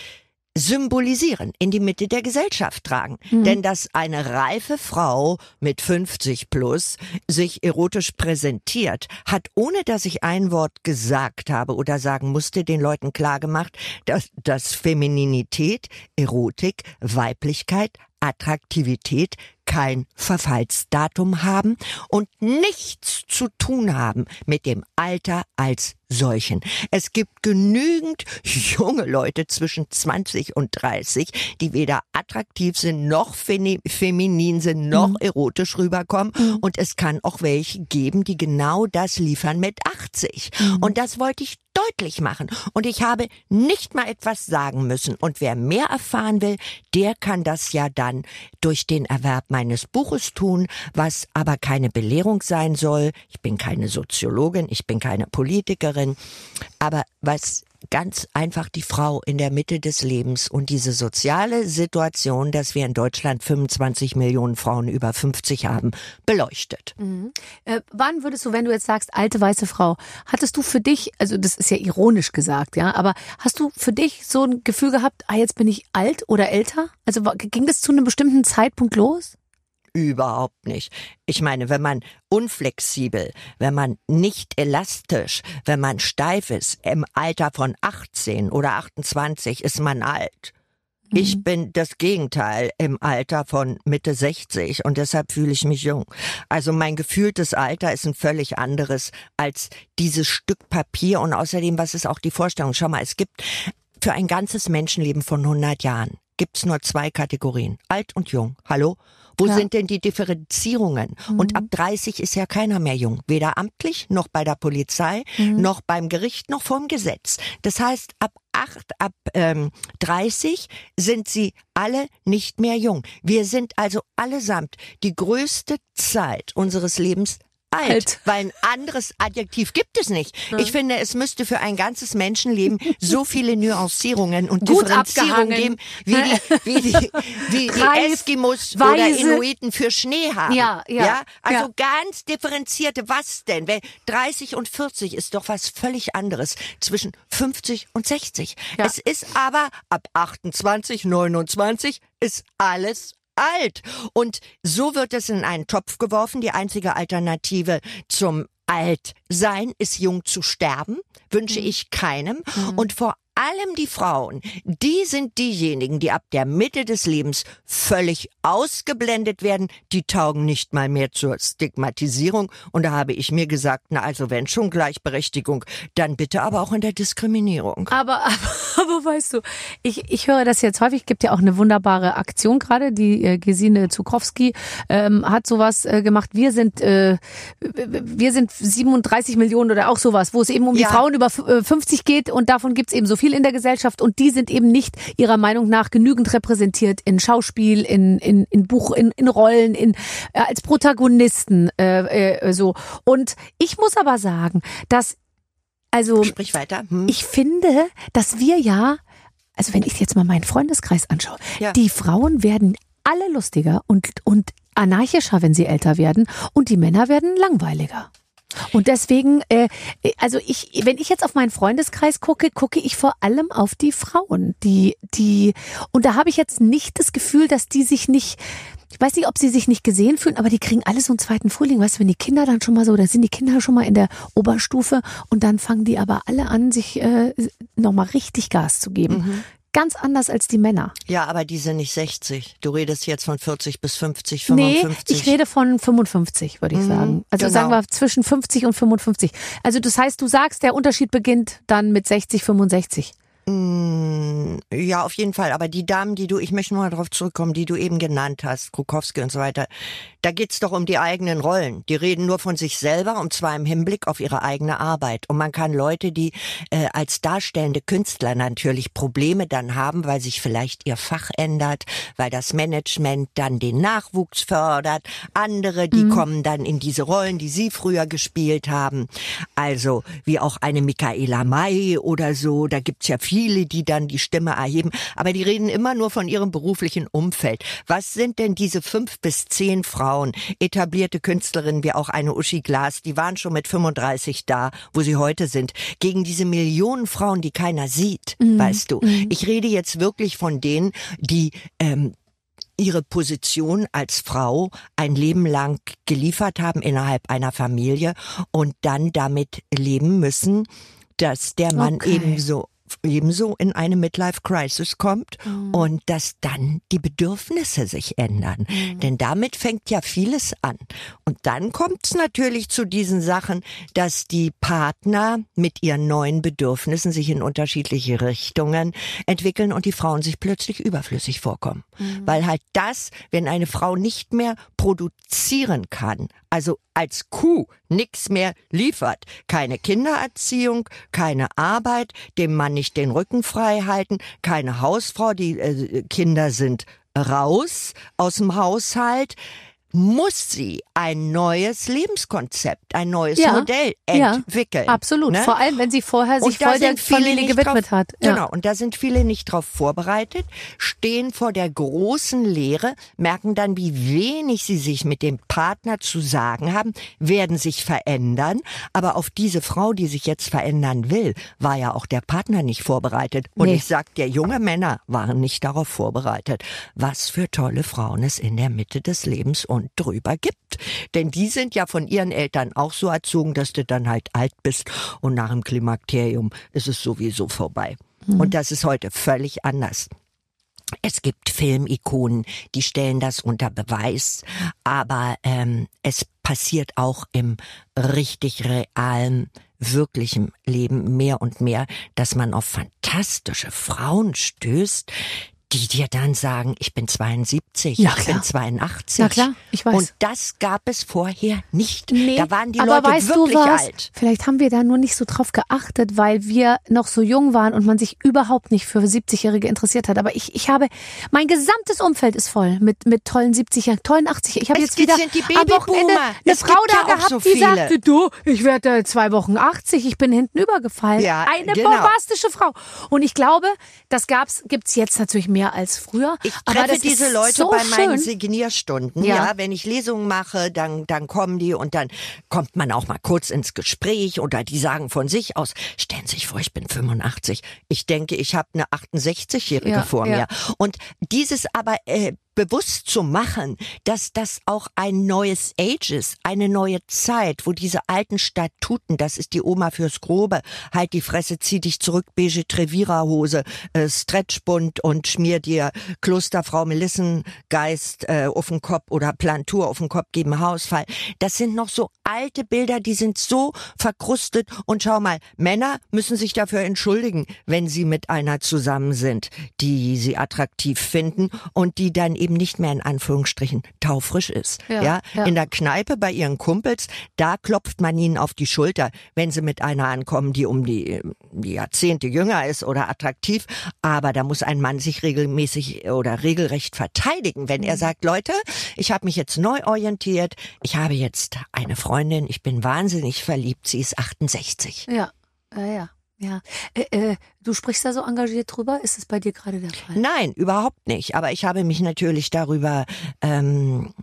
symbolisieren, in die Mitte der Gesellschaft tragen. Denn dass eine reife Frau mit 50 plus sich erotisch präsentiert, hat, ohne dass ich ein Wort gesagt habe oder sagen musste, den Leuten klargemacht, dass, dass Femininität, Erotik, Weiblichkeit, Attraktivität kein Verfallsdatum haben und nichts zu tun haben mit dem Alter als solchen. Es gibt genügend junge Leute zwischen 20 und 30, die weder attraktiv sind, noch femi- feminin sind, noch erotisch rüberkommen. Und es kann auch welche geben, die genau das liefern mit 80. Und das wollte ich deutlich machen. Und ich habe nicht mal etwas sagen müssen. Und wer mehr erfahren will, der kann das ja dann durch den Erwerb meines Buches tun, was aber keine Belehrung sein soll. Ich bin keine Soziologin, ich bin keine Politikerin, aber was ganz einfach die Frau in der Mitte des Lebens und diese soziale Situation, dass wir in Deutschland 25 Millionen Frauen über 50 haben, beleuchtet.
Äh, wann würdest du, wenn du jetzt sagst, alte weiße Frau, hattest du für dich, also das ist ja ironisch gesagt, ja, aber hast du für dich so ein Gefühl gehabt, ah, jetzt bin ich alt oder älter? Also ging das zu einem bestimmten Zeitpunkt los?
Überhaupt nicht. Ich meine, wenn man unflexibel, wenn man nicht elastisch, wenn man steif ist, im Alter von 18 oder 28 ist man alt. Ich bin das Gegenteil im Alter von Mitte 60 und deshalb fühle ich mich jung. Also mein gefühltes Alter ist ein völlig anderes als dieses Stück Papier und außerdem, was ist auch die Vorstellung? Schau mal, es gibt für ein ganzes Menschenleben von 100 Jahren gibt's nur zwei Kategorien, alt und jung. Hallo? Wo
Ja.
sind denn die Differenzierungen? Und ab 30 ist ja keiner mehr jung, weder amtlich noch bei der Polizei, noch beim Gericht noch vom Gesetz. Das heißt, ab acht, ab ähm, 30 sind sie alle nicht mehr jung. Wir sind also allesamt die größte Zeit unseres Lebens alt, weil ein anderes Adjektiv gibt es nicht. Ich finde, es müsste für ein ganzes Menschenleben so viele Nuancierungen und
Gut
Differenzierungen geben, wie die, wie die, wie die
Reif,
Eskimos oder
weise.
Inuiten für Schnee haben.
Ja, ja,
Also
ja.
ganz differenzierte, was denn? Weil 30 und 40 ist doch was völlig anderes zwischen 50 und 60.
Ja.
Es ist aber ab 28, 29 ist alles alt. Und so wird es in einen Topf geworfen. Die einzige Alternative zum Altsein ist jung zu sterben. Wünsche
Mhm.
ich keinem. Und vor allem die Frauen, die sind diejenigen, die ab der Mitte des Lebens völlig ausgeblendet werden. Die taugen nicht mal mehr zur Stigmatisierung. Und da habe ich mir gesagt, na also wenn schon Gleichberechtigung, dann bitte aber auch in der Diskriminierung.
Aber, (laughs) aber, aber weißt du, ich, ich höre das jetzt häufig, gibt ja auch eine wunderbare Aktion gerade, die äh, Gesine Zukrowski ähm, hat sowas äh, gemacht. Wir sind äh, wir sind 37 Millionen oder auch sowas, wo es eben um
Ja.
die Frauen über f- äh, 50 geht und davon gibt's eben so viel in der Gesellschaft und die sind eben nicht ihrer Meinung nach genügend repräsentiert in Schauspiel, in, in, in Buch, in, in Rollen, in äh, als Protagonisten äh, äh, so. Und ich muss aber sagen, dass also
Sprich weiter. Hm?
ich finde, dass wir ja, also wenn ich jetzt mal meinen Freundeskreis anschaue,
Ja.
die Frauen werden alle lustiger und, und anarchischer, wenn sie älter werden und die Männer werden langweiliger. Und deswegen, äh, also ich, wenn ich jetzt auf meinen Freundeskreis gucke, gucke ich vor allem auf die Frauen, die, die, und da habe ich jetzt nicht das Gefühl, dass die sich nicht, ich weiß nicht, ob sie sich nicht gesehen fühlen, aber die kriegen alles so einen zweiten Frühling. Weißt du, wenn die Kinder dann schon mal so, dann sind die Kinder schon mal in der Oberstufe und dann fangen die aber alle an, sich äh, nochmal richtig Gas zu geben. Ganz anders als die Männer.
Ja, aber die sind nicht 60. Du redest jetzt von 40 bis 50,
Nee,
55.
ich rede von 55, würde ich sagen. Also
genau.
sagen wir zwischen 50 und 55. Also das heißt, du sagst, der Unterschied beginnt dann mit 60, 65.
Mm, Ja, auf jeden Fall. Aber die Damen, die du, ich möchte nur mal darauf zurückkommen, die du eben genannt hast, Krukowski und so weiter, da geht's doch um die eigenen Rollen. Die reden nur von sich selber und zwar im Hinblick auf ihre eigene Arbeit. Und man kann Leute, die äh, als darstellende Künstler natürlich Probleme dann haben, weil sich vielleicht ihr Fach ändert, weil das Management dann den Nachwuchs fördert. Andere, die kommen dann in diese Rollen, die sie früher gespielt haben. Also wie auch eine Michaela May oder so. Da gibt's ja viele, die dann die Stimme erheben. Aber die reden immer nur von ihrem beruflichen Umfeld. Was sind denn diese fünf bis zehn Frauen, etablierte Künstlerinnen wie auch eine Uschi Glas, die waren schon mit 35 da, wo sie heute sind, gegen diese Millionen Frauen, die keiner sieht, weißt du. Ich rede jetzt wirklich von denen, die ähm, ihre Position als Frau ein Leben lang geliefert haben innerhalb einer Familie und dann damit leben müssen, dass der Mann
Okay.
ebenso ebenso in eine Midlife Crisis kommt und dass dann die Bedürfnisse sich ändern. Denn damit fängt ja vieles an. Und dann kommt es natürlich zu diesen Sachen, dass die Partner mit ihren neuen Bedürfnissen sich in unterschiedliche Richtungen entwickeln und die Frauen sich plötzlich überflüssig vorkommen. Weil halt das, wenn eine Frau nicht mehr produzieren kann, also als Kuh nix mehr liefert, keine Kindererziehung, keine Arbeit, dem Mann nicht den Rücken frei halten, keine Hausfrau, die äh, Kinder sind raus aus dem Haushalt, muss sie ein neues Lebenskonzept, ein neues
Ja,
Modell
ja,
entwickeln.
Absolut.
ne?
Vor allem, wenn sie vorher sich voll der Familie gewidmet
drauf,
hat. Ja.
Genau, und da sind viele nicht drauf vorbereitet, stehen vor der großen Leere, merken dann, wie wenig sie sich mit dem Partner zu sagen haben, werden sich verändern. Aber auf diese Frau, die sich jetzt verändern will, war ja auch der Partner nicht vorbereitet. Und
Nee.
ich sag, der junge Männer waren nicht darauf vorbereitet. Was für tolle Frauen es in der Mitte des Lebens und drüber gibt. Denn die sind ja von ihren Eltern auch so erzogen, dass du dann halt alt bist und nach dem Klimakterium ist es sowieso vorbei. Und das ist heute völlig anders. Es gibt Filmikonen, die stellen das unter Beweis, aber ähm, es passiert auch im richtig realen, wirklichen Leben mehr und mehr, dass man auf fantastische Frauen stößt, die dir dann sagen, ich bin 72,
Ja,
ich bin 82.
Na klar, ich weiß.
Und das gab es vorher nicht.
Nee,
da waren die
aber
Leute
weißt
wirklich
du was?
alt.
Vielleicht haben wir da nur nicht so drauf geachtet, weil wir noch so jung waren und man sich überhaupt nicht für 70-Jährige interessiert hat. Aber ich, ich habe, mein gesamtes Umfeld ist voll mit, mit tollen 70-Jährigen, tollen 80 Ich habe jetzt wieder
sind die
am Wochenende eine Frau da gehabt,
so
die sagte, du, ich werde zwei Wochen 80, ich bin hinten übergefallen.
Ja,
eine
genau.
bombastische Frau. Und ich glaube, das gab's, gibt's jetzt natürlich mehr als früher.
Ich treffe diese Leute
so
bei meinen
schön.
Signierstunden.
Ja.
Ja. wenn ich Lesungen mache, dann, dann kommen die und dann kommt man auch mal kurz ins Gespräch oder die sagen von sich aus, stellen Sie sich vor, ich bin 85. Ich denke, ich habe eine 68-Jährige
Ja,
vor
ja.
mir. Und dieses aber äh, bewusst zu machen, dass das auch ein neues Age ist, eine neue Zeit, wo diese alten Statuten, das ist die Oma fürs Grobe, halt die Fresse, zieh dich zurück, beige Trevira-Hose, äh, Stretchbund und schmier dir Klosterfrau Melissengeist äh, auf den Kopf oder Plantur auf den Kopf geben Hausfall. Das sind noch so alte Bilder, die sind so verkrustet und schau mal, Männer müssen sich dafür entschuldigen, wenn sie mit einer zusammen sind, die sie attraktiv finden und die dann eben nicht mehr in Anführungsstrichen taufrisch ist.
Ja,
Ja,
ja.
in der Kneipe bei ihren Kumpels, da klopft man ihnen auf die Schulter, wenn sie mit einer ankommen, die um die, die Jahrzehnte jünger ist oder attraktiv. Aber da muss ein Mann sich regelmäßig oder regelrecht verteidigen, wenn
Mhm.
er sagt, Leute, ich habe mich jetzt neu orientiert, ich habe jetzt eine Freundin, ich bin wahnsinnig verliebt, sie ist 68.
Ja, ja, ja. Ja. Äh, äh, du sprichst da so engagiert drüber. Ist es bei dir gerade der Fall?
Nein, überhaupt nicht. Aber ich habe mich natürlich darüber ähm,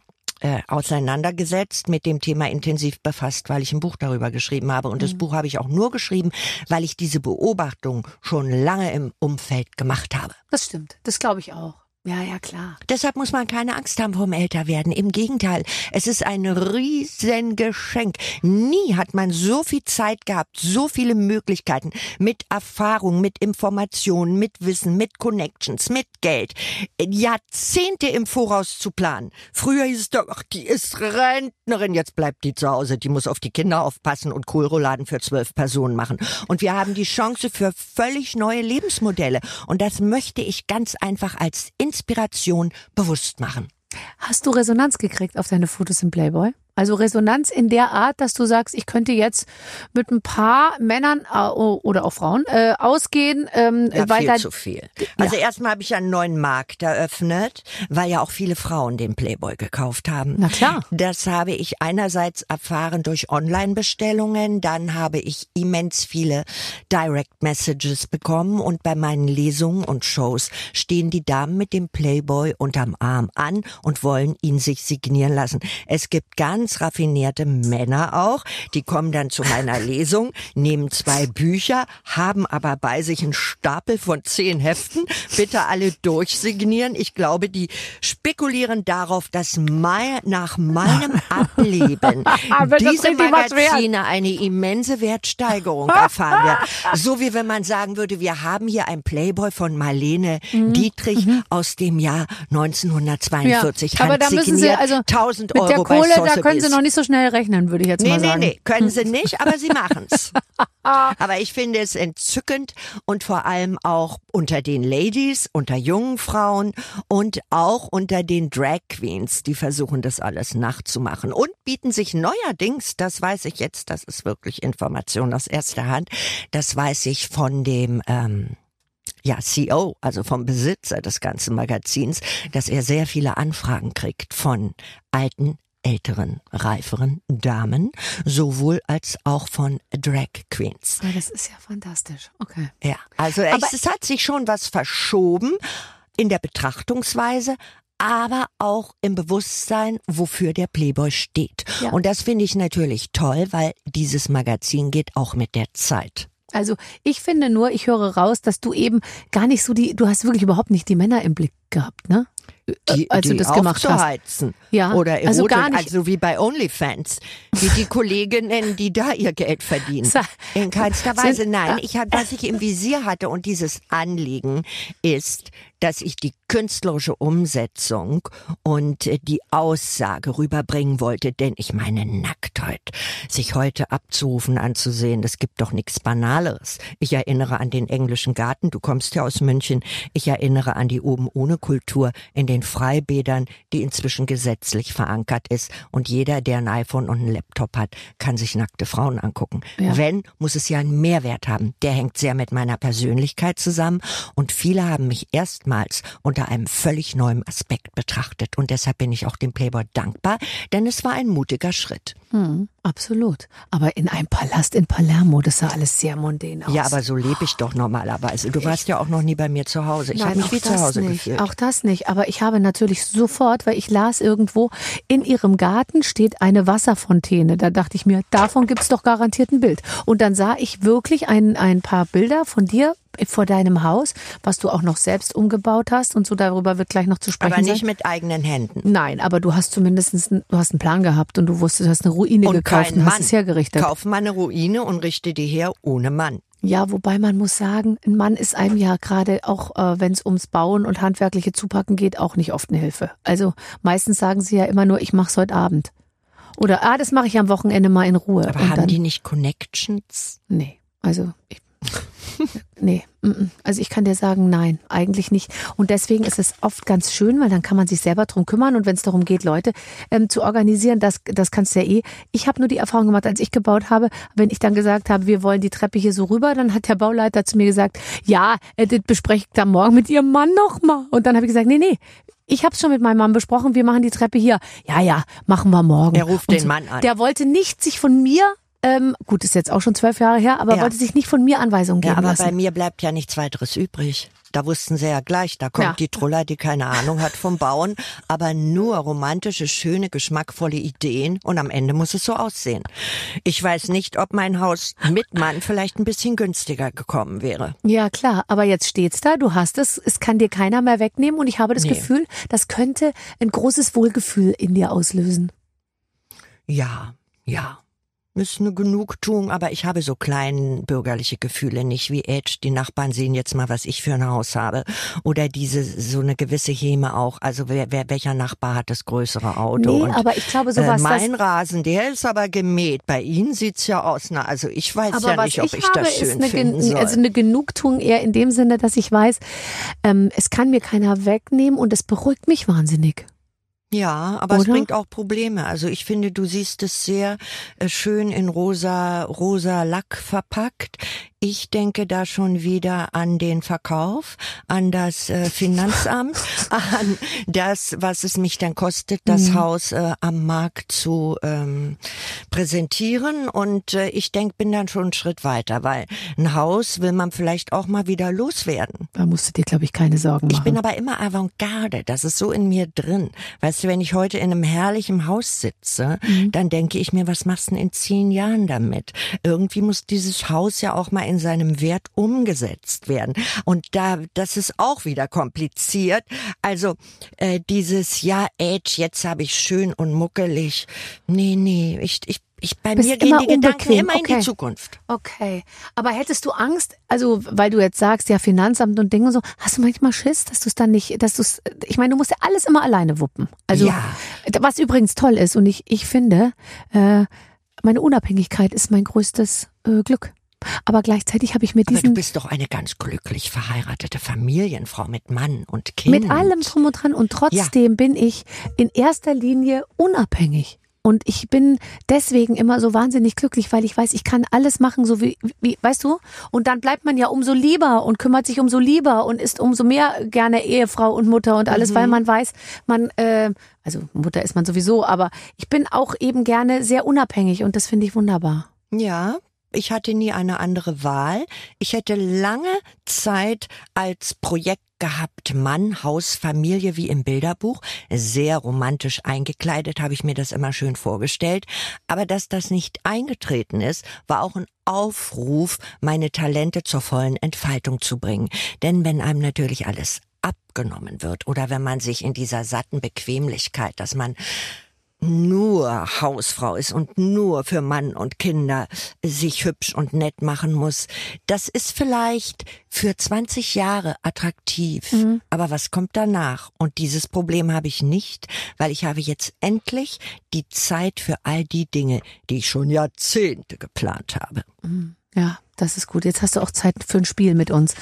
äh, auseinandergesetzt, mit dem Thema intensiv befasst, weil ich ein Buch darüber geschrieben habe. Und das Buch habe ich auch nur geschrieben, weil ich diese Beobachtung schon lange im Umfeld gemacht habe.
Das stimmt. Das glaube ich auch. Ja, ja, klar.
Deshalb muss man keine Angst haben vom Älterwerden. Im Gegenteil, es ist ein riesen Geschenk. Nie hat man so viel Zeit gehabt, so viele Möglichkeiten mit Erfahrung, mit Informationen, mit Wissen, mit Connections, mit Geld. Jahrzehnte im Voraus zu planen. Früher hieß es doch, ach, die ist Rentnerin, jetzt bleibt die zu Hause, die muss auf die Kinder aufpassen und Kohlrouladen für zwölf Personen machen. Und wir haben die Chance für völlig neue Lebensmodelle. Und das möchte ich ganz einfach als Inspiration bewusst machen.
Hast du Resonanz gekriegt auf deine Fotos im Playboy? Also Resonanz in der Art, dass du sagst, ich könnte jetzt mit ein paar Männern äh, oder auch Frauen äh, ausgehen, ähm,
Ja,
weil
viel zu viel. Also erstmal habe ich ja einen neuen Markt eröffnet, weil ja auch viele Frauen den Playboy gekauft haben.
Na klar.
Das habe ich einerseits erfahren durch Online-Bestellungen, dann habe ich immens viele Direct Messages bekommen und bei meinen Lesungen und Shows stehen die Damen mit dem Playboy unterm Arm an und wollen ihn sich signieren lassen. Es gibt ganz raffinierte Männer auch, die kommen dann zu meiner (laughs) Lesung, nehmen zwei Bücher, haben aber bei sich einen Stapel von zehn Heften, bitte alle durchsignieren. Ich glaube, die spekulieren darauf, dass mein, nach meinem (laughs) Ableben
das
diese? Magazine eine immense Wertsteigerung (laughs) erfahren werden. So wie wenn man sagen würde, wir haben hier ein Playboy von Marlene
Mhm.
Dietrich aus dem Jahr 1942.
aber da müssen sie also
1000
mit
Euro
der Kohle,
bei
können sie
Sotheby's.
noch nicht so schnell rechnen, würde ich jetzt
Nee,
mal
nee,
sagen.
nee, können sie (laughs) nicht, aber sie machen's. (laughs) aber ich finde es entzückend und vor allem auch unter den Ladies, unter jungen Frauen und auch unter den Drag Queens, die versuchen das alles nachzumachen und bieten sich neuerdings, das weiß ich jetzt, das ist wirklich Information aus erster Hand, das weiß ich von dem ähm, ja, CEO, also vom Besitzer des ganzen Magazins, dass er sehr viele Anfragen kriegt von alten, älteren, reiferen Damen, sowohl als auch von Drag Queens.
Ja, das ist ja fantastisch. Okay.
Ja, also
Aber-
es, es hat sich schon was verschoben in der Betrachtungsweise, aber auch im Bewusstsein, wofür der Playboy steht.
Ja.
Und das finde ich natürlich toll, weil dieses Magazin geht auch mit der Zeit.
Also ich finde nur, ich höre raus, dass du eben gar nicht so die, du hast wirklich überhaupt nicht die Männer im Blick gehabt, ne?
Die,
als du
die
das gemacht hast. Ja,
Oder Erotik,
also gar nicht-
also wie bei OnlyFans, wie die Kolleginnen, die da ihr Geld verdienen. In keinster Weise, nein. Ich hab, was ich im Visier hatte und dieses Anliegen ist, dass ich die künstlerische Umsetzung und äh, die Aussage rüberbringen wollte, denn ich meine, nackt Bequemlichkeit, sich heute abzurufen, anzusehen. Es gibt doch nichts Banaleres. Ich erinnere an den englischen Garten. Du kommst ja aus München. Ich erinnere an die oben ohne Kultur in den Freibädern, die inzwischen gesetzlich verankert ist. Und jeder, der ein iPhone und einen Laptop hat, kann sich nackte Frauen angucken.
Ja.
Wenn, muss es ja einen Mehrwert haben. Der hängt sehr mit meiner Persönlichkeit zusammen. Und viele haben mich erstmals unter einem völlig neuen Aspekt betrachtet. Und deshalb bin ich auch dem Playboy dankbar, denn es war ein mutiger Schritt.
Hm, absolut. Aber in einem Palast in Palermo, das sah alles sehr mondän aus.
Ja, aber so lebe ich doch normalerweise. Du warst ja auch noch nie bei mir zu Hause. Ich habe mich wie zu Hause
nicht.
gefühlt.
Auch das nicht. Aber ich habe natürlich sofort, weil ich las irgendwo, in ihrem Garten steht eine Wasserfontäne. Da dachte ich mir, davon gibt's doch garantiert ein Bild. Und dann sah ich wirklich ein, ein paar Bilder von dir vor deinem Haus, was du auch noch selbst umgebaut hast und so darüber wird gleich noch zu sprechen
aber nicht
sein.
mit eigenen Händen.
Nein, aber du hast zumindest einen, du hast einen Plan gehabt und du wusstest, du hast eine Ruine
Und
gekauft und
Mann.
hast es hergerichtet.
Kauf mal eine Ruine und richte die her ohne Mann.
Ja, wobei man muss sagen, ein Mann ist einem ja gerade auch, äh, wenn es ums Bauen und handwerkliche Zupacken geht, auch nicht oft eine Hilfe. Also meistens sagen sie ja immer nur, ich mach's heute Abend. Oder ah, das mache ich am Wochenende mal in Ruhe.
Aber
und
haben
dann,
die nicht Connections?
Nee, also ich, nee, also ich kann dir sagen, nein, eigentlich nicht. Und deswegen ist es oft ganz schön, weil dann kann man sich selber drum kümmern und wenn es darum geht, Leute ähm, zu organisieren, das, das kannst du ja eh. Ich habe nur die Erfahrung gemacht, als ich gebaut habe, wenn ich dann gesagt habe, wir wollen die Treppe hier so rüber, dann hat der Bauleiter zu mir gesagt, ja, äh, das bespreche ich dann morgen mit ihrem Mann nochmal. Und dann habe ich gesagt, nee, nee. Ich habe schon mit meinem Mann besprochen, wir machen die Treppe hier. Ja, ja, machen wir morgen.
Er ruft
Und
den Mann an.
Der wollte nicht sich von mir ähm, gut, ist jetzt auch schon zwölf Jahre her, aber
Ja.
wollte sich nicht von mir Anweisungen
Ja,
geben
aber bei
lassen.
mir bleibt ja nichts weiteres übrig. Da wussten sie ja gleich, da kommt
Ja.
die Truller, die keine Ahnung hat vom Bauen, aber nur romantische, schöne, geschmackvolle Ideen und am Ende muss es so aussehen. Ich weiß nicht, ob mein Haus mit Mann vielleicht ein bisschen günstiger gekommen wäre.
Ja, klar, aber jetzt steht's da, du hast es, es kann dir keiner mehr wegnehmen und ich habe das
Nee.
Gefühl, das könnte ein großes Wohlgefühl in dir auslösen.
Ja, ja. Ist eine Genugtuung, aber ich habe so kleine bürgerliche Gefühle nicht wie Edge. Die Nachbarn sehen jetzt mal, was ich für ein Haus habe. Oder diese, so eine gewisse Häme auch. Also wer, wer welcher Nachbar hat das größere Auto?
Nee,
Und,
aber ich glaube,
äh,
sowas,
mein
das,
Rasen, der ist aber gemäht. Bei Ihnen sieht's ja aus. Na, also ich weiß
aber
ja nicht, ob
ich,
ich,
habe,
das
ist
schön
eine,
finden
Gen-
soll.
also eine Genugtuung eher in dem Sinne, dass ich weiß, ähm, es kann mir keiner wegnehmen und es beruhigt mich wahnsinnig.
Ja, aber es
Oder?
bringt auch Probleme. Also ich finde, du siehst es sehr äh, schön in rosa, rosa Lack verpackt. Ich denke da schon wieder an den Verkauf, an das äh, (laughs) Finanzamt, an das, was es mich dann kostet, das
Mhm.
Haus äh, am Markt zu ähm, präsentieren. Und äh, ich denke, bin dann schon einen Schritt weiter, weil ein Haus will man vielleicht auch mal wieder loswerden.
Da musst du dir, glaube ich, keine Sorgen machen.
Ich bin aber immer Avantgarde, das ist so in mir drin. Weißt du, wenn ich heute in einem herrlichen Haus sitze,
Mhm.
dann denke ich mir, was machst du denn in zehn Jahren damit? Irgendwie muss dieses Haus ja auch mal in seinem Wert umgesetzt werden. Und da, das ist auch wieder kompliziert. Also äh, dieses Ja, Age, jetzt habe ich schön und muckelig. Nee, nee, ich, ich, ich bei
Bist
mir gehen
immer
die Gedanken
unbequem,
immer in
okay.
die Zukunft.
Okay. Aber hättest du Angst, also weil du jetzt sagst, ja, Finanzamt und Dinge und so, hast du manchmal Schiss, dass du es dann nicht, dass du es, ich meine, du musst ja alles immer alleine wuppen. Also
Ja.
was übrigens toll ist und ich, ich finde, äh, meine Unabhängigkeit ist mein größtes äh, Glück. Aber gleichzeitig habe ich mir
Aber du
diesen
bist doch eine ganz glücklich verheiratete Familienfrau mit Mann und Kind.
mit allem drum und dran und trotzdem bin ich in erster Linie unabhängig. Und ich bin deswegen immer so wahnsinnig glücklich, weil ich weiß, ich kann alles machen, so wie, wie, weißt du? Und dann bleibt man ja umso lieber und kümmert sich umso lieber und ist umso mehr gerne Ehefrau und Mutter und alles, weil man weiß, man, äh, also Mutter ist man sowieso, aber ich bin auch eben gerne sehr unabhängig und das finde ich wunderbar.
Ja, ich hatte nie eine andere Wahl. Ich hätte lange Zeit als Projekt gehabt, Mann, Haus, Familie wie im Bilderbuch. Sehr romantisch eingekleidet habe ich mir das immer schön vorgestellt. Aber dass das nicht eingetreten ist, war auch ein Aufruf, meine Talente zur vollen Entfaltung zu bringen. Denn wenn einem natürlich alles abgenommen wird oder wenn man sich in dieser satten Bequemlichkeit, dass man nur Hausfrau ist und nur für Mann und Kinder sich hübsch und nett machen muss. Das ist vielleicht für 20 Jahre attraktiv.
Mhm.
Aber was kommt danach? Und dieses Problem habe ich nicht, weil ich habe jetzt endlich die Zeit für all die Dinge, die ich schon Jahrzehnte geplant habe.
Ja, das ist gut. Jetzt hast du auch Zeit für ein Spiel mit uns.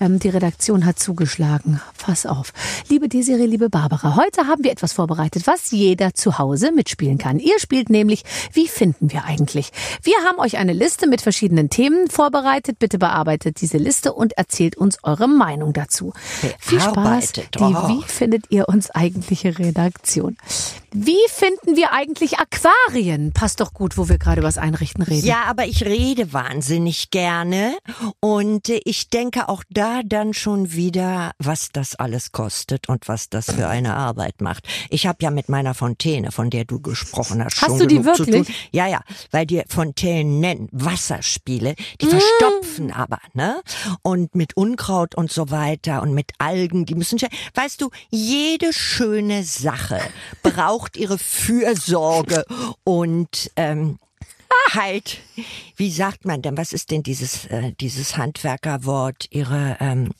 Ähm, die Redaktion hat zugeschlagen. Pass auf. Liebe Desiree, liebe Barbara, heute haben wir etwas vorbereitet, was jeder zu Hause mitspielen kann. Ihr spielt nämlich, wie finden wir eigentlich? Wir haben euch eine Liste mit verschiedenen Themen vorbereitet. Bitte bearbeitet diese Liste und erzählt uns eure Meinung dazu. Viel Spaß. Die
oh.
Wie findet ihr uns eigentliche Redaktion? Wie finden wir eigentlich Aquarien? Passt doch gut, wo wir gerade über das Einrichten reden.
Ja, aber ich rede wahnsinnig gerne und äh, ich denke auch da dann schon wieder, was das alles kostet und was das für eine Arbeit macht. Ich habe ja mit meiner Fontäne, von der du gesprochen hast,
Hast
schon
du die wirklich?
Ja, ja, weil die Fontänen Wasserspiele, die
Mm.
verstopfen aber, ne? Und mit Unkraut und so weiter und mit Algen, die müssen, weißt du, jede schöne Sache braucht ihre Fürsorge und ähm, halt, wie sagt man denn, was ist denn dieses, äh, dieses Handwerkerwort, ihre, ähm,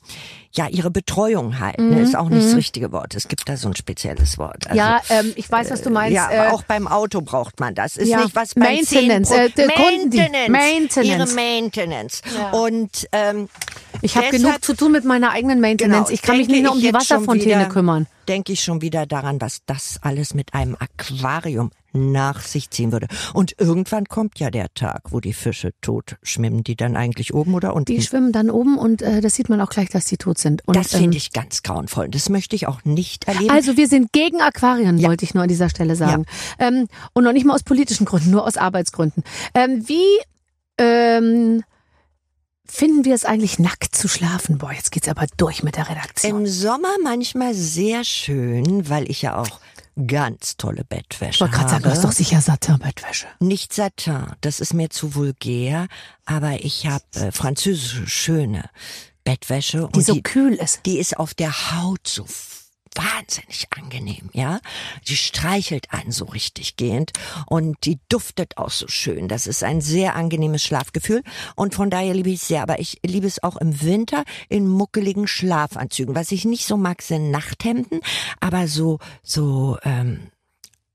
ja, ihre Betreuung halt, ne, ist auch nicht das richtige Wort. Es gibt da so ein spezielles Wort. Also,
Mhm, ja, ähm, ich weiß, was du meinst.
ja,
äh,
aber auch beim Auto braucht man das. Ist
ja,
nicht was beim
Maintenance, äh, Kundendienst,
Maintenance, ihre
Maintenance.
Maintenance.
Ja.
Und ähm,
Ich habe genug zu tun mit meiner eigenen Maintenance.
Genau,
ich kann mich nicht nur um die Wasserfontäne kümmern.
Denke ich schon wieder daran, was das alles mit einem Aquarium nach sich ziehen würde. Und irgendwann kommt ja der Tag, wo die Fische tot schwimmen, die dann eigentlich oben oder unten.
Die schwimmen dann oben und äh, das sieht man auch gleich, dass die tot sind. Und,
das
ähm,
finde ich ganz grauenvoll. Das möchte ich auch nicht erleben.
Also wir sind gegen Aquarien, wollte ich nur an dieser Stelle sagen. Ähm, und noch nicht mal aus politischen Gründen, nur aus Arbeitsgründen. Ähm, wie ähm, finden wir es eigentlich nackt zu schlafen? Boah, jetzt geht's aber durch mit der Redaktion.
Im Sommer manchmal sehr schön, weil ich ja auch ganz tolle Bettwäsche
ich wollte gerade sagen, du hast doch sicher Satin-Bettwäsche.
Nicht Satin, das ist mir zu vulgär, aber ich habe äh, französische schöne Bettwäsche
Die so
die,
kühl ist.
die ist auf der Haut so wahnsinnig angenehm, ja. Die streichelt einen so richtig gehend und die duftet auch so schön. Das ist ein sehr angenehmes Schlafgefühl und von daher liebe ich es sehr. Aber ich liebe es auch im Winter in muckeligen Schlafanzügen. Was ich nicht so mag, sind Nachthemden, aber so so ähm,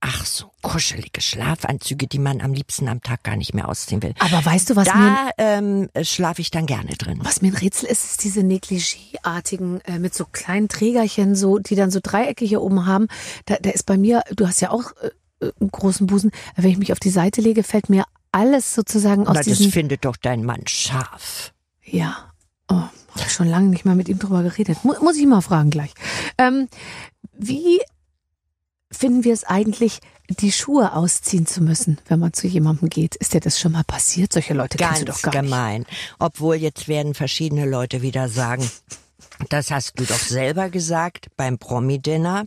Ach so, kuschelige Schlafanzüge, die man am liebsten am Tag gar nicht mehr ausziehen will.
Aber weißt du, was mir
Da ähm, schlafe ich dann gerne drin.
Was mir ein Rätsel ist, ist diese Negligé-artigen äh, mit so kleinen Trägerchen, so die dann so Dreiecke hier oben haben. Da, da ist bei mir, du hast ja auch äh, äh, einen großen Busen. Wenn ich mich auf die Seite lege, fällt mir alles sozusagen aus
Na, das
diesem.
findet doch dein Mann scharf.
Ja. Oh, habe schon lange nicht mehr mit ihm drüber geredet. Mu muss ich mal fragen gleich. Ähm, wie finden wir es eigentlich, die Schuhe ausziehen zu müssen, wenn man zu jemandem geht? Ist dir das schon mal passiert? Solche Leute kennst du
Ganz
doch gar nicht.
gemein. Obwohl jetzt werden verschiedene Leute wieder sagen, das hast du doch selber gesagt beim Promi-Dinner.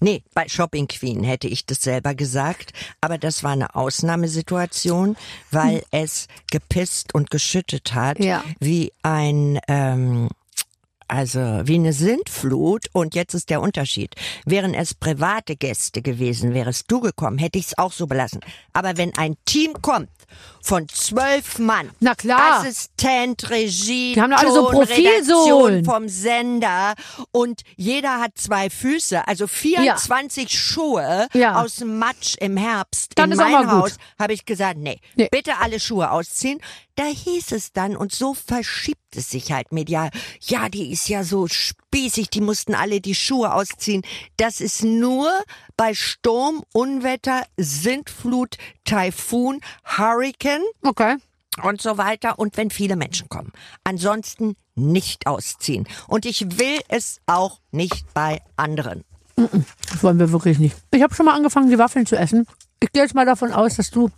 Nee, bei Shopping Queen hätte ich das selber gesagt, aber das war eine Ausnahmesituation, weil es gepisst und geschüttet hat,
Ja.
wie ein ähm, also wie eine Sintflut und jetzt ist der Unterschied. Wären es private Gäste gewesen, wärest du gekommen, hätte ich es auch so belassen. Aber wenn ein Team kommt von zwölf Mann,
Na klar.
Assistent, Regie,
Die haben doch alle so Profilsohlen.
Vom Sender und jeder hat zwei Füße, also 24 Schuhe
Ja.
aus dem Matsch im Herbst.
Dann
In
ist auch
mein
mal gut.
Haus habe ich gesagt, nee,
Nee.
bitte alle Schuhe ausziehen. Da hieß es dann und so verschiebt es sich halt medial. Ja, die ist ja so spießig, die mussten alle die Schuhe ausziehen. Das ist nur bei Sturm, Unwetter, Sintflut, Taifun, Hurricane
Okay.
und so weiter und wenn viele Menschen kommen. Ansonsten nicht ausziehen. Und ich will es auch nicht bei anderen.
Das wollen wir wirklich nicht. Ich habe schon mal angefangen, die Waffeln zu essen. Ich gehe jetzt mal davon aus, dass du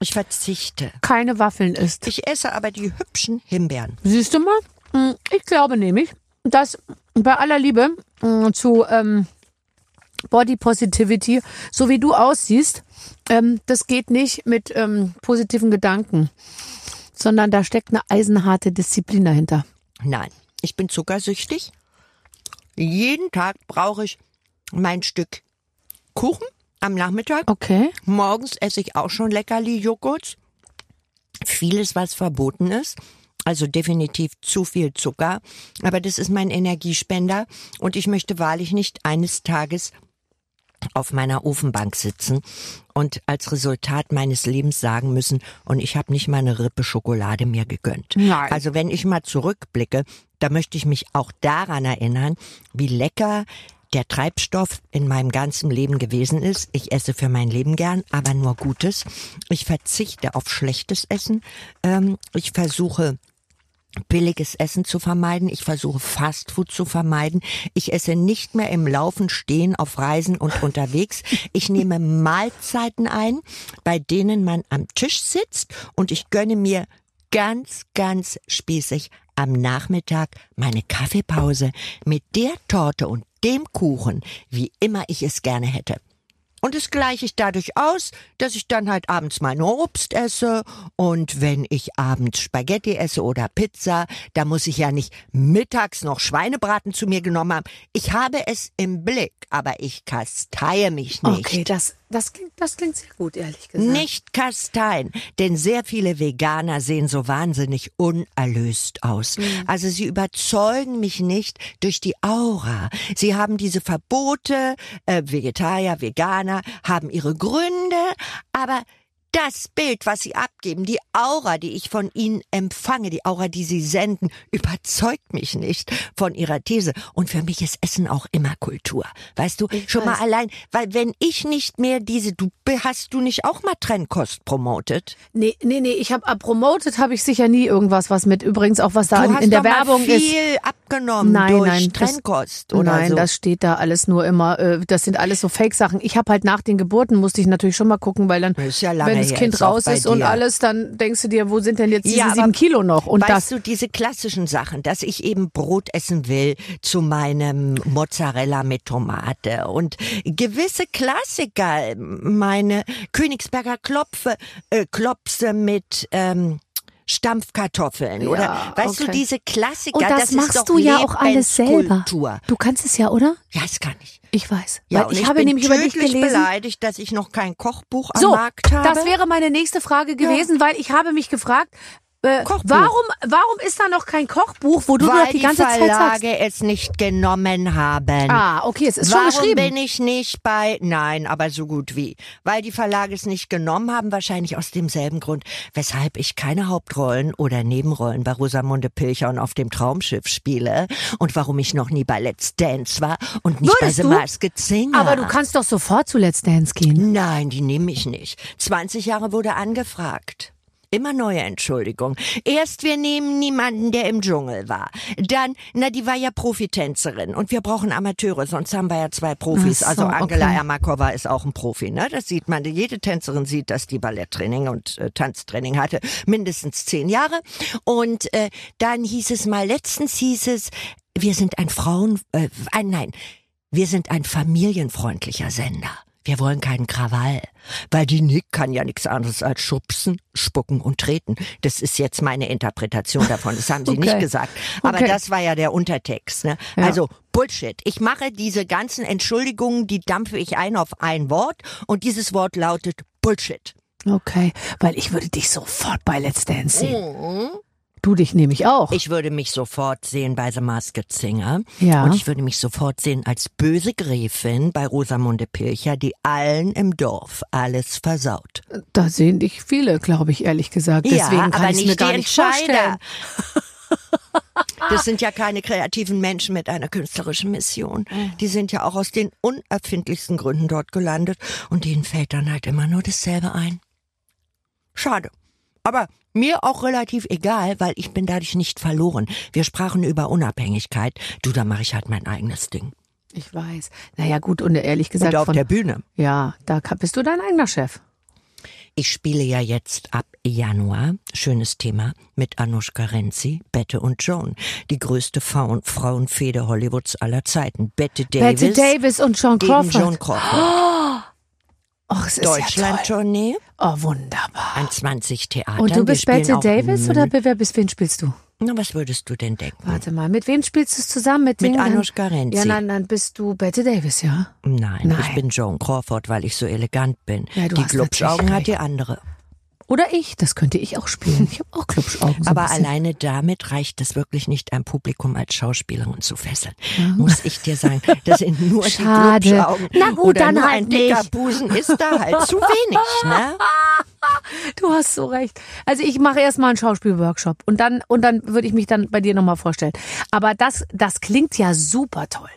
Ich verzichte.
keine Waffeln isst.
Ich esse aber die hübschen Himbeeren.
Siehst du mal? Hm, Ich glaube nämlich, dass bei aller Liebe hm, zu ähm, Body Positivity, so wie du aussiehst, ähm, das geht nicht mit ähm, positiven Gedanken, sondern da steckt eine eisenharte Disziplin dahinter.
Nein, ich bin zuckersüchtig. Jeden Tag brauche ich mein Stück Kuchen am Nachmittag.
Okay.
Morgens esse ich auch schon Leckerli-Joghurt. Vieles, was verboten ist. Also definitiv zu viel Zucker. Aber das ist mein Energiespender. Und ich möchte wahrlich nicht eines Tages auf meiner Ofenbank sitzen und als Resultat meines Lebens sagen müssen, und ich habe nicht mal eine Rippe Schokolade mir gegönnt.
Nein.
Also wenn ich mal zurückblicke, da möchte ich mich auch daran erinnern, wie lecker der Treibstoff in meinem ganzen Leben gewesen ist. Ich esse für mein Leben gern, aber nur Gutes. Ich verzichte auf schlechtes Essen. Ähm, ich versuche billiges Essen zu vermeiden. Ich versuche Fastfood zu vermeiden. Ich esse nicht mehr im Laufen, Stehen, auf Reisen und (laughs) unterwegs. Ich nehme Mahlzeiten ein, bei denen man am Tisch sitzt und ich gönne mir ganz, ganz spießig am Nachmittag meine Kaffeepause mit der Torte und dem Kuchen, wie immer ich es gerne hätte. Und das gleiche ich dadurch aus, dass ich dann halt abends nur Obst esse. Und wenn ich abends Spaghetti esse oder Pizza, da muss ich ja nicht mittags noch Schweinebraten zu mir genommen haben. Ich habe es im Blick, aber ich kasteie mich nicht.
Okay, das, das, klingt, das klingt sehr gut, ehrlich gesagt.
Nicht kasteien, denn sehr viele Veganer sehen so wahnsinnig unerlöst aus. Also sie überzeugen mich nicht durch die Aura. Sie haben diese Verbote, äh, Vegetarier, Veganer, haben ihre Gründe, aber das Bild, was sie abgeben, die Aura, die ich von ihnen empfange, die Aura, die sie senden, überzeugt mich nicht von ihrer These. Und für mich ist Essen auch immer Kultur. Weißt du, schon mal allein, weil wenn ich nicht mehr diese, du hast du nicht auch mal Trennkost promotet?
Nee, nee, nee, ich habe promoted habe ich sicher nie irgendwas, was mit übrigens auch was da in, in der Werbung
mal
ist.
viel abgenommen
Nein,
durch
nein, das-
Trennkost oder
Nein,
so.
das steht da alles nur immer, äh, das sind alles so Fake-Sachen. Ich habe halt nach den Geburten, musste ich natürlich schon mal gucken, weil dann,
Das ist ja lange
wenn das Kind raus ist und alles, dann denkst du dir, wo sind denn jetzt diese
Ja,
sieben Kilo noch? Und
weißt
das,
du, diese klassischen Sachen, dass ich eben Brot essen will zu meinem Mozzarella mit Tomate und gewisse Klassiker, meine Königsberger Klopfe, äh, Klopse mit ähm, Stampfkartoffeln
Ja,
oder weißt du
okay.
diese Klassiker,
und das,
das
machst du ja auch alles selber. Du kannst es ja, oder?
Ja, das kann ich.
Ich weiß.
Ja,
weil ich,
ich
habe
bin
nämlich über dich gelesen.
beleidigt, dass ich noch kein Kochbuch am
So,
Markt habe.
das wäre meine nächste Frage gewesen, weil ich habe mich gefragt, äh, warum, warum ist da noch kein Kochbuch, wo du
weil
doch die ganze Zeit sagst?
Verlage es nicht genommen haben.
Ah, okay, es ist schon
Warum
geschrieben.
bin ich nicht bei, nein, aber so gut wie. Weil die Verlage es nicht genommen haben, wahrscheinlich aus demselben Grund, weshalb ich keine Hauptrollen oder Nebenrollen bei Rosamunde Pilcher und auf dem Traumschiff spiele und warum ich noch nie bei Let's Dance war und nicht
Würdest
bei The? Masked Singer.
Aber du kannst doch sofort zu Let's Dance gehen.
Nein, die nehme ich nicht. 20 Jahre wurde angefragt. Immer neue Entschuldigung. Erst wir nehmen niemanden, der im Dschungel war. Dann, na, die war ja Profitänzerin und wir brauchen Amateure, sonst haben wir ja zwei Profis.
Ach so,
also Angela
okay.
Ermakova ist auch ein Profi, ne? Das sieht man. Jede Tänzerin sieht, dass die Balletttraining und äh, Tanztraining hatte. Mindestens zehn Jahre. Und äh, dann hieß es mal, letztens hieß es, wir sind ein Frauen, äh, ein, nein, wir sind ein familienfreundlicher Sender. Wir wollen keinen Krawall. Weil die Nick kann ja nichts anderes als schubsen, spucken und treten. Das ist jetzt meine Interpretation davon. Das haben (laughs) sie
Okay.
nicht gesagt. Aber
Okay.
das war ja der Untertext. Ne?
Ja.
Also Bullshit. Ich mache diese ganzen Entschuldigungen, die dampfe ich ein auf ein Wort. Und dieses Wort lautet Bullshit.
Okay, weil ich würde dich sofort bei Let's Dance sehen. Du dich nämlich auch.
Ich würde mich sofort sehen bei The Masked Singer.
Ja.
Und ich würde mich sofort sehen als böse Gräfin bei Rosamunde Pilcher, die allen im Dorf alles versaut.
da sehen dich viele, glaube ich, ehrlich gesagt.
Ja,
Deswegen kann
aber
ich
nicht
mir gar nicht vorstellen. (laughs)
Das sind ja keine kreativen Menschen mit einer künstlerischen Mission. Die sind ja auch aus den unerfindlichsten Gründen dort gelandet und denen fällt dann halt immer nur dasselbe ein. Schade. Aber mir auch relativ egal, weil ich bin dadurch nicht verloren. Wir sprachen über Unabhängigkeit. Du, da mache ich halt mein eigenes Ding.
Ich weiß. Naja, gut, und ehrlich gesagt,
Und auf
von,
der Bühne.
ja, da bist du dein eigener Chef.
Ich spiele ja jetzt ab Januar, schönes Thema, mit Anushka Renzi, Bette und Joan. Die größte Frauen Frauenfehde Hollywoods aller Zeiten. Bette Davis,
Bette Davis und John
gegen
Crawford.
Joan
Ach, es ist ja.
Deutschland-Tournee
Oh, wunderbar.
an 20 Theatern.
Und du bist Bette Davis oder wer bist, wen spielst du?
Na, was würdest du denn denken?
Warte mal, mit wem spielst du es zusammen? Mit,
Mit? Anushka Renzi.
Ja, nein, dann bist du Betty Davis, ja?
Nein,
Nein.
ich bin Joan Crawford, weil ich so elegant bin.
Ja, du
die Glubschaugen hat die andere.
Oder ich, das könnte ich auch spielen. Ich habe auch Klubschaugen. So
Aber alleine damit reicht es wirklich nicht, ein Publikum als Schauspielerin zu fesseln. Muss ich dir sagen. Das sind nur
Schade.
die Glubschaugen.
Na gut,
Oder
dann
nur
halt
ein dicker
nicht.
Busen ist da halt zu wenig, ne? (laughs)
Du hast so recht. Also ich mache erstmal einen Schauspielworkshop und dann und dann würde ich mich dann bei dir nochmal vorstellen. Aber das das klingt ja super toll.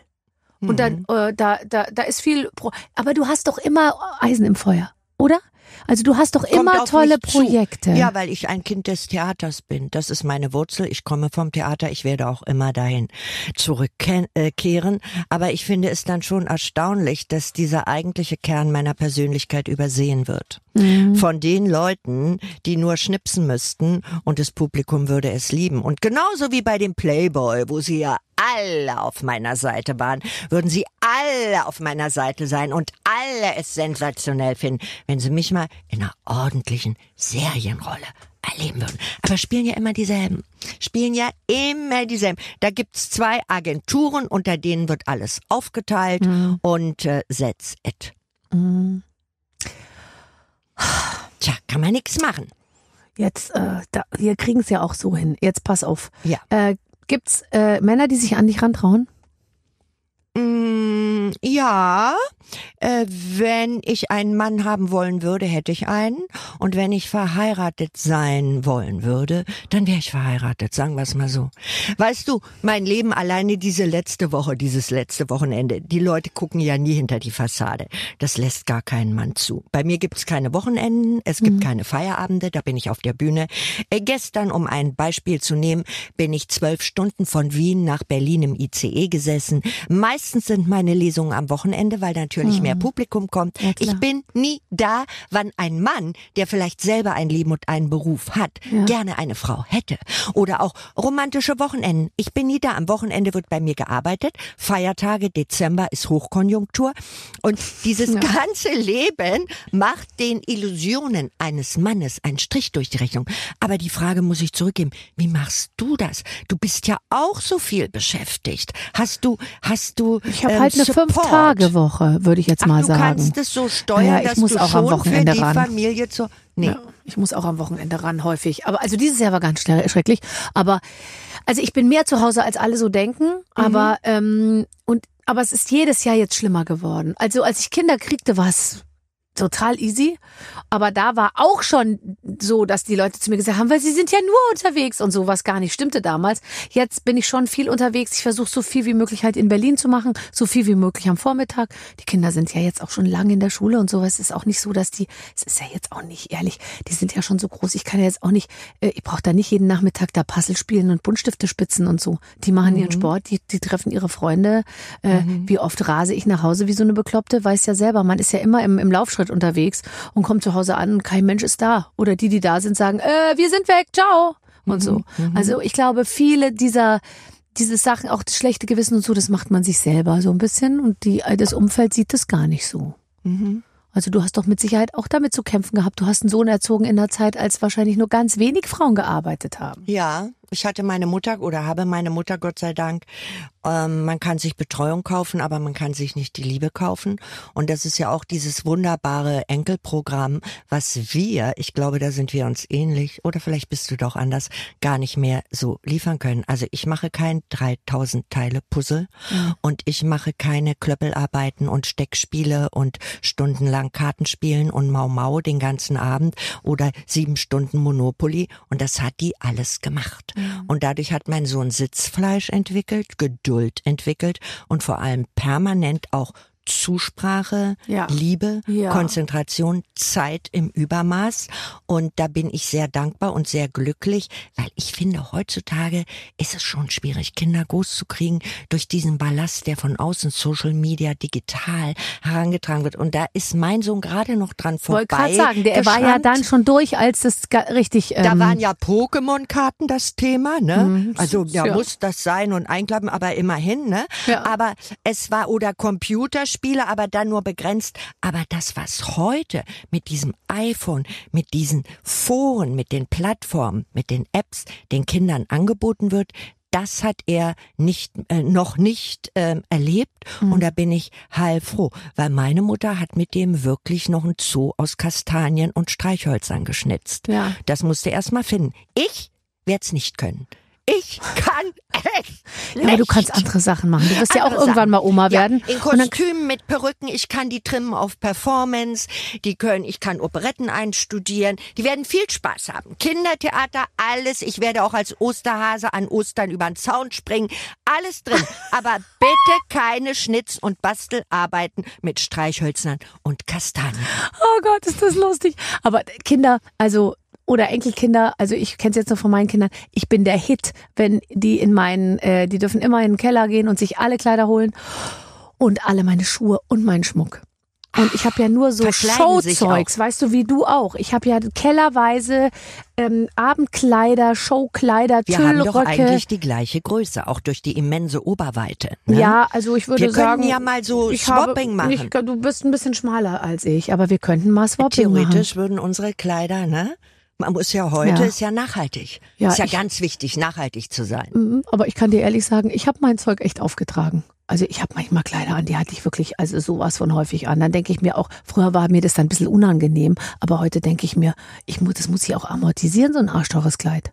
Und dann äh, da da da ist viel Pro aber du hast doch immer Eisen im Feuer, oder? Also du hast doch
Kommt
immer tolle
zu.
Projekte.
Ja, weil ich ein Kind des Theaters bin. Das ist meine Wurzel. Ich komme vom Theater. Ich werde auch immer dahin zurückkehren. Aber ich finde es dann schon erstaunlich, dass dieser eigentliche Kern meiner Persönlichkeit übersehen wird.
Mhm.
Von den Leuten, die nur schnipsen müssten und das Publikum würde es lieben. Und genauso wie bei dem Playboy, wo sie ja alle auf meiner Seite waren, würden sie alle auf meiner Seite sein und alle es sensationell finden, wenn sie mich mal in einer ordentlichen Serienrolle erleben würden. Aber spielen ja immer dieselben. Spielen ja immer dieselben. Da gibt's zwei Agenturen, unter denen wird alles aufgeteilt und äh, that's it. Tja, kann man nix machen.
Jetzt äh, da, wir kriegen es ja auch so hin. Jetzt pass auf.
Ja.
Äh, gibt's äh, Männer, die sich an dich rantrauen?
Mm, ja, äh, wenn ich einen Mann haben wollen würde, hätte ich einen. Und wenn ich verheiratet sein wollen würde, dann wäre ich verheiratet, sagen wir es mal so. Weißt du, mein Leben alleine diese letzte Woche, dieses letzte Wochenende, die Leute gucken ja nie hinter die Fassade. Das lässt gar keinen Mann zu. Bei mir gibt's keine Wochenenden, es gibt keine Feierabende, da bin ich auf der Bühne. Äh, gestern, um ein Beispiel zu nehmen, bin ich zwölf Stunden von Wien nach Berlin im ICE gesessen. Meistens sind meine Lesungen am Wochenende, weil natürlich mehr Publikum kommt.
Ja,
ich bin nie da, wann ein Mann, der vielleicht selber ein Leben und einen Beruf hat,
Ja.
gerne eine Frau hätte. Oder auch romantische Wochenenden. Ich bin nie da. Am Wochenende wird bei mir gearbeitet. Feiertage, Dezember ist Hochkonjunktur. Und dieses (laughs) ganze Leben macht den Illusionen eines Mannes einen Strich durch die Rechnung. Aber die Frage muss ich zurückgeben. Wie machst du das? Du bist ja auch so viel beschäftigt. Hast du, hast du,
Ich habe
ähm,
halt eine
Support?
Fünf-Tage-Woche, würde ich jetzt
Ach,
mal
du
sagen.
kannst es so steuern,
Ja, ich
dass
muss
du
auch
schon
am Wochenende
für die
ran.
Familie zu, nee.
Ja, ich muss auch am Wochenende ran, häufig. Aber also dieses Jahr war ganz schrecklich. Aber also ich bin mehr zu Hause, als alle so denken. Aber ähm, und aber es ist jedes Jahr jetzt schlimmer geworden. Also als ich Kinder kriegte, war es total easy. Aber da war auch schon so, dass die Leute zu mir gesagt haben, weil sie sind ja nur unterwegs und so, was gar nicht stimmte damals. Jetzt bin ich schon viel unterwegs. Ich versuche so viel wie möglich halt in Berlin zu machen, so viel wie möglich am Vormittag. Die Kinder sind ja jetzt auch schon lange in der Schule und sowas. Es ist auch nicht so, dass die, es ist ja jetzt auch nicht ehrlich, die sind ja schon so groß. Ich kann ja jetzt auch nicht, äh, ich brauche da nicht jeden Nachmittag da Puzzle spielen und Buntstifte spitzen und so. Die machen ihren Sport, die, die treffen ihre Freunde. Äh, Wie oft rase ich nach Hause wie so eine Bekloppte, weiß ja selber. Man ist ja immer im, im Laufschritt unterwegs und kommt zu Hause an und kein Mensch ist da. Oder die, die da sind, sagen, äh, wir sind weg, ciao. Und so. Also ich glaube, viele dieser diese Sachen, auch das schlechte Gewissen und so, das macht man sich selber so ein bisschen und die, das Umfeld sieht das gar nicht so. Also du hast doch mit Sicherheit auch damit zu kämpfen gehabt. Du hast einen Sohn erzogen in einer Zeit, als wahrscheinlich nur ganz wenig Frauen gearbeitet haben.
Ja, ich hatte meine Mutter oder habe meine Mutter, Gott sei Dank. Ähm, man kann sich Betreuung kaufen, aber man kann sich nicht die Liebe kaufen. Und das ist ja auch dieses wunderbare Enkelprogramm, was wir, ich glaube, da sind wir uns ähnlich, oder vielleicht bist du doch anders, gar nicht mehr so liefern können. Also ich mache kein 3000 Teile Puzzle und ich mache keine Klöppelarbeiten und Steckspiele und stundenlang Kartenspielen und Mau Mau den ganzen Abend oder sieben Stunden Monopoly. Und das hat die alles gemacht. Und dadurch hat mein Sohn Sitzfleisch entwickelt, Geduld entwickelt und vor allem permanent auch Zusprache,
Ja.
Liebe,
Ja.
Konzentration, Zeit im Übermaß. Und da bin ich sehr dankbar und sehr glücklich, weil ich finde, heutzutage ist es schon schwierig, Kinder groß zu kriegen durch diesen Ballast, der von außen Social Media digital herangetragen wird. Und da ist mein Sohn gerade noch dran vorbei.
Wollte gerade sagen, der war ja dann schon durch, als das richtig. Ähm,
Da waren ja Pokémon-Karten das Thema, ne?
Mhm.
Also ja,
Ja.
muss das sein und einklappen, aber immerhin, ne?
Ja.
Aber es war oder Computerspiele Spiele, aber dann nur begrenzt. Aber das, was heute mit diesem iPhone, mit diesen Foren, mit den Plattformen, mit den Apps den Kindern angeboten wird, das hat er nicht äh, noch nicht ähm, erlebt
Mhm.
und da bin ich heilfroh, weil meine Mutter hat mit dem wirklich noch ein Zoo aus Kastanien und Streichhölzern geschnitzt.
Ja.
Das musste er erst mal finden. Ich werde es nicht können. Ich kann echt
Ja, aber du
nicht.
kannst andere Sachen machen. Du wirst ja auch
Andere
irgendwann
Sachen.
mal Oma
ja,
werden.
In
Und dann
Kostümen mit Perücken, ich kann die trimmen auf Performance, die können, ich kann Operetten einstudieren, die werden viel Spaß haben. Kindertheater, alles, ich werde auch als Osterhase an Ostern über den Zaun springen, alles drin. (laughs) Aber bitte keine Schnitz- und Bastelarbeiten mit Streichhölzern und Kastanien.
Oh Gott, ist das lustig. Aber Kinder, also oder Enkelkinder, also ich kenne es jetzt nur von meinen Kindern, ich bin der Hit, wenn die in meinen, äh, die dürfen immer in den Keller gehen und sich alle Kleider holen und alle meine Schuhe und meinen Schmuck. Und ich habe ja nur so Showzeugs, weißt du, wie du auch. Ich habe ja kellerweise ähm, Abendkleider, Showkleider,
Wir haben doch
Tüllröcke.
eigentlich die gleiche Größe, auch durch die immense Oberweite. Ne?
Ja, also ich würde
Wir können
sagen,
ja mal so Swapping
habe,
machen.
Ich, du bist ein bisschen schmaler als ich, aber wir könnten mal Swapping machen.
Theoretisch würden unsere Kleider, ne? Man muss ja heute,
Ja.
ist ja nachhaltig.
Ja,
ist ja
ich-
ganz wichtig, nachhaltig zu sein.
Mhm, Aber ich kann dir ehrlich sagen, ich habe mein Zeug echt aufgetragen. Also ich habe manchmal Kleider an, die hatte ich wirklich also sowas von häufig an. Dann denke ich mir auch, früher war mir das dann ein bisschen unangenehm, aber heute denke ich mir, ich muss, das muss ich auch amortisieren, so ein arschteures Kleid.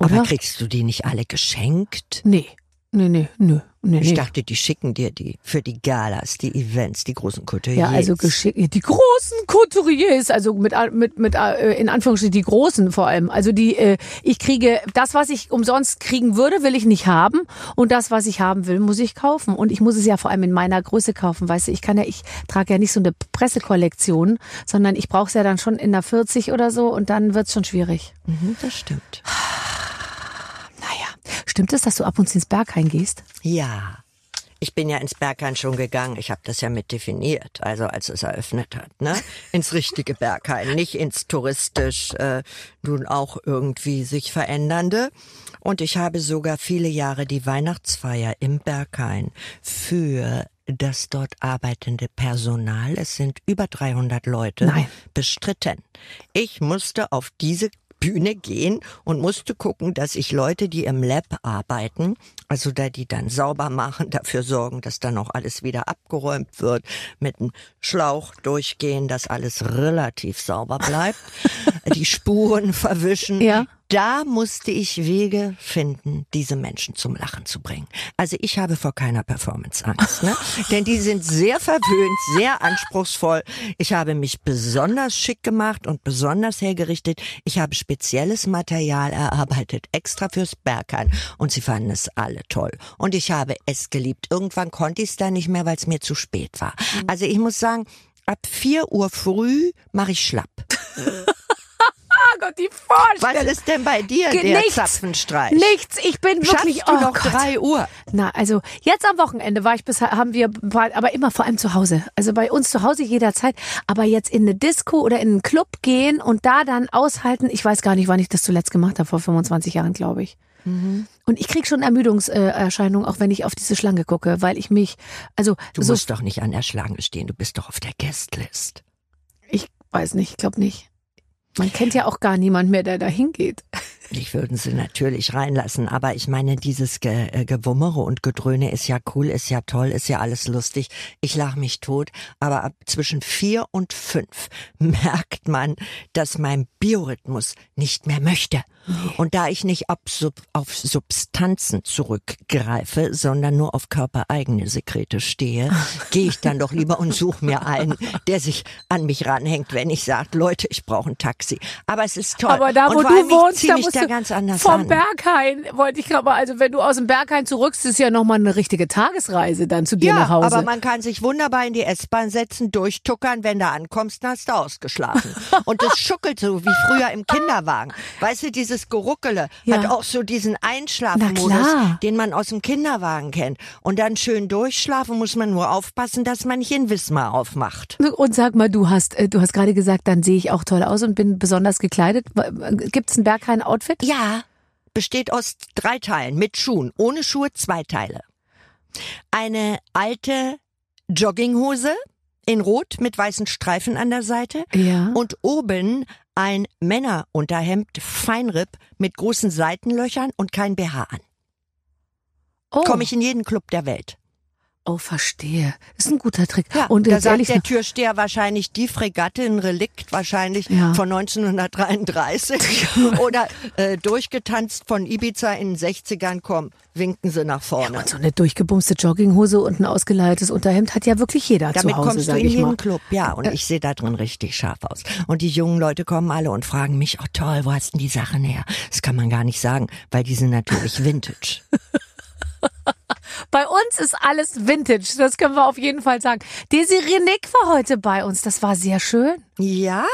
Oder?
Aber kriegst du die nicht alle geschenkt?
nee, nee, nee, nö, nee,
Ich dachte, die schicken dir die für die Galas, die Events, die großen Couturiers.
Ja, also geschickt. Die großen Couturiers, also mit, mit, mit äh, in Anführungsstrichen die großen vor allem. Also die, äh, ich kriege das, was ich umsonst kriegen würde, will ich nicht haben. Und das, was ich haben will, muss ich kaufen. Und ich muss es ja vor allem in meiner Größe kaufen. Weißt du, ich kann ja, ich trage ja nicht so eine Pressekollektion, sondern ich brauche es ja dann schon in der 40 oder so und dann wird's schon schwierig.
Mhm, das stimmt.
Stimmt es, dass du ab und zu ins Berghain gehst?
Ja. Ich bin ja ins Berghain schon gegangen. Ich habe das ja mit definiert, also als es eröffnet hat, ne? Ins richtige Berghain, nicht ins touristisch äh, nun auch irgendwie sich verändernde. Und ich habe sogar viele Jahre die Weihnachtsfeier im Berghain für das dort arbeitende Personal, es sind über 300 Leute,
Nein.
bestritten. Ich musste auf diese Bühne gehen und musste gucken, dass ich Leute, die im Lab arbeiten, also da die dann sauber machen, (laughs) dafür sorgen, dass dann auch alles wieder abgeräumt wird, mit dem Schlauch durchgehen, dass alles relativ sauber bleibt, (laughs) die Spuren verwischen.
Ja.
Da musste ich Wege finden, diese Menschen zum Lachen zu bringen. Also ich habe vor keiner Performance Angst, ne? (laughs) Denn die sind sehr verwöhnt, sehr anspruchsvoll. Ich habe mich besonders schick gemacht und besonders hergerichtet. Ich habe spezielles Material erarbeitet, extra fürs Berghain. Und sie fanden es alle toll. Und ich habe es geliebt. Irgendwann konnte ich es dann nicht mehr, weil es mir zu spät war. Also ich muss sagen, ab vier Uhr früh mache ich schlapp. (laughs)
Ah Gott, die Vorstellung.
Was ist denn bei dir
Ge-
der
nichts.
Zapfenstreich?
Nichts, ich bin wirklich,
Schaffst du
oh
noch
Gott.
drei Uhr?
Na, also jetzt am Wochenende war ich bis haben wir war, aber immer vor allem zu Hause. Also bei uns zu Hause jederzeit, aber jetzt in eine Disco oder in einen Club gehen und da dann aushalten, ich weiß gar nicht, wann ich das zuletzt gemacht habe, vor 25 Jahren, glaube ich.
Mhm.
Und ich krieg schon Ermüdungserscheinungen, auch wenn ich auf diese Schlange gucke, weil ich mich also
Du
so
musst doch nicht an der Schlange stehen, du bist doch auf der Guestlist.
ich weiß nicht, ich glaube nicht. Man kennt ja auch gar niemand mehr, der da hingeht.
Ich würden sie natürlich reinlassen, aber ich meine, dieses Ge äh, Gewummere und Gedröhne ist ja cool, ist ja toll, ist ja alles lustig. Ich lach mich tot, aber ab zwischen vier und fünf (laughs) merkt man, dass mein Biorhythmus nicht mehr möchte. Und da ich nicht auf, Sub auf Substanzen zurückgreife, sondern nur auf körpereigene Sekrete stehe, (laughs) gehe ich dann doch lieber und suche mir einen, der sich an mich ranhängt, wenn ich sage, Leute, ich brauche ein Taxi. Aber es ist toll.
Aber da, wo du wohnst, da musst du
ganz anders
vom
an.
Berghain, wollte ich gerade, also wenn du aus dem Berghain zurückst, ist ja nochmal eine richtige Tagesreise dann zu dir
Ja,
nach Hause.
aber man kann sich wunderbar in die S-Bahn setzen, durchtuckern, wenn du ankommst, dann hast du ausgeschlafen. (laughs) Und das schuckelt so wie früher im Kinderwagen. Weißt du, dieses Geruckele
Ja.
hat auch so diesen Einschlafmodus, den man aus dem Kinderwagen kennt. Und dann schön durchschlafen muss man nur aufpassen, dass man nicht in Wismar aufmacht.
Und sag mal, du hast, äh, du hast gerade gesagt, dann sehe ich auch toll aus und bin besonders gekleidet. Gibt's ein Berghain-Outfit?
Ja, besteht aus drei Teilen mit Schuhen. Ohne Schuhe zwei Teile. Eine alte Jogginghose in Rot mit weißen Streifen an der Seite
Ja.
und oben ein Männerunterhemd Feinripp mit großen Seitenlöchern und kein BH an.
Oh.
Komme ich in jeden Club der Welt.
Oh, verstehe. Ist ein guter Trick.
Ja,
und
da
jetzt
sagt der Türsteher wahrscheinlich die Fregatte, ein Relikt wahrscheinlich
Ja.
von 1933 (laughs) oder äh, durchgetanzt von Ibiza in den 60ern, komm, winken sie nach vorne.
und so eine durchgebumste Jogginghose und ein ausgeleiertes Unterhemd hat ja wirklich jeder
Damit
zu Hause,
kommst du in jeden
mal.
Club, ja. Und ich sehe da drin richtig scharf aus. Und die jungen Leute kommen alle und fragen mich, oh toll, wo hast denn die Sachen her? Das kann man gar nicht sagen, weil die sind natürlich (laughs) Vintage. (laughs)
Bei uns ist alles Vintage, das können wir auf jeden Fall sagen. Desiree Nick war heute bei uns, das war sehr schön.
Ja,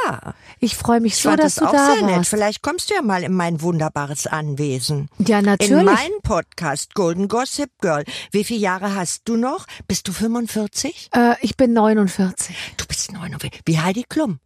Ich freue mich
ich
so, dass
das
du
auch
da
sehr nett.
warst.
Vielleicht kommst du ja mal in mein wunderbares Anwesen.
Ja,
In
natürlich.
meinen Podcast Golden Gossip Girl. Wie viele Jahre hast du noch? Bist du 45?
Äh, ich bin 49.
Du bist 49. Wie Heidi Klum.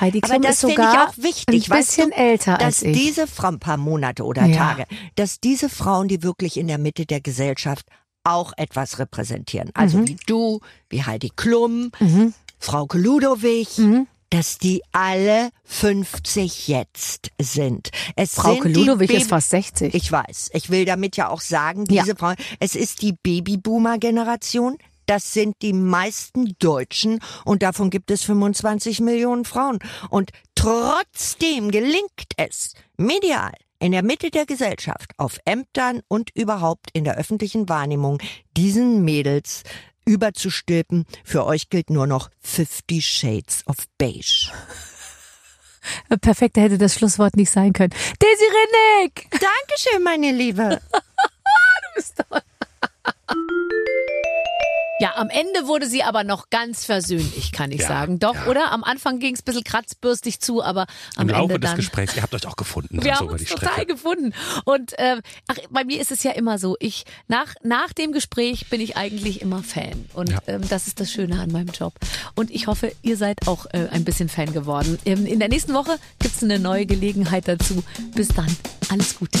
Heidi
Aber
Klum
das
ist
finde ich
sogar
auch wichtig,
ein bisschen
du,
älter
dass
als ich.
diese Frauen, ein paar Monate oder
Ja.
Tage, dass diese Frauen, die wirklich in der Mitte der Gesellschaft auch etwas repräsentieren. Also
Mhm.
wie du, wie Heidi Klum,
Mhm.
Frauke Ludowig,
Mhm.
dass die alle 50 jetzt sind. Es
Frauke
sind
Ludowig ist fast 60.
Ich weiß. Ich will damit ja auch sagen,
Ja.
diese Frauen, es ist die Babyboomer-Generation. Das sind die meisten Deutschen und davon gibt es 25 Millionen Frauen. Und trotzdem gelingt es medial in der Mitte der Gesellschaft, auf Ämtern und überhaupt in der öffentlichen Wahrnehmung diesen Mädels überzustülpen. Für euch gilt nur noch 50 Shades of Beige. (laughs)
Perfekter hätte das Schlusswort nicht sein können. Desiree Nick!
Dankeschön, meine Liebe. (laughs)
Ja, am Ende wurde sie aber noch ganz versöhnlich, kann ich
Ja,
sagen. Doch,
ja.
oder? Am Anfang ging es ein bisschen kratzbürstig zu, aber am
Im Laufe
Ende
des. Gesprächs, ihr habt euch auch gefunden. (laughs)
Wir haben
so
uns
die
total gefunden. Und ähm, ach, bei mir ist es ja immer so, ich nach, nach dem Gespräch bin ich eigentlich immer Fan. Und
Ja.
ähm, das ist das Schöne an meinem Job. Und ich hoffe, ihr seid auch äh, ein bisschen Fan geworden. Ähm, in der nächsten Woche gibt's eine neue Gelegenheit dazu. Bis dann. Alles Gute.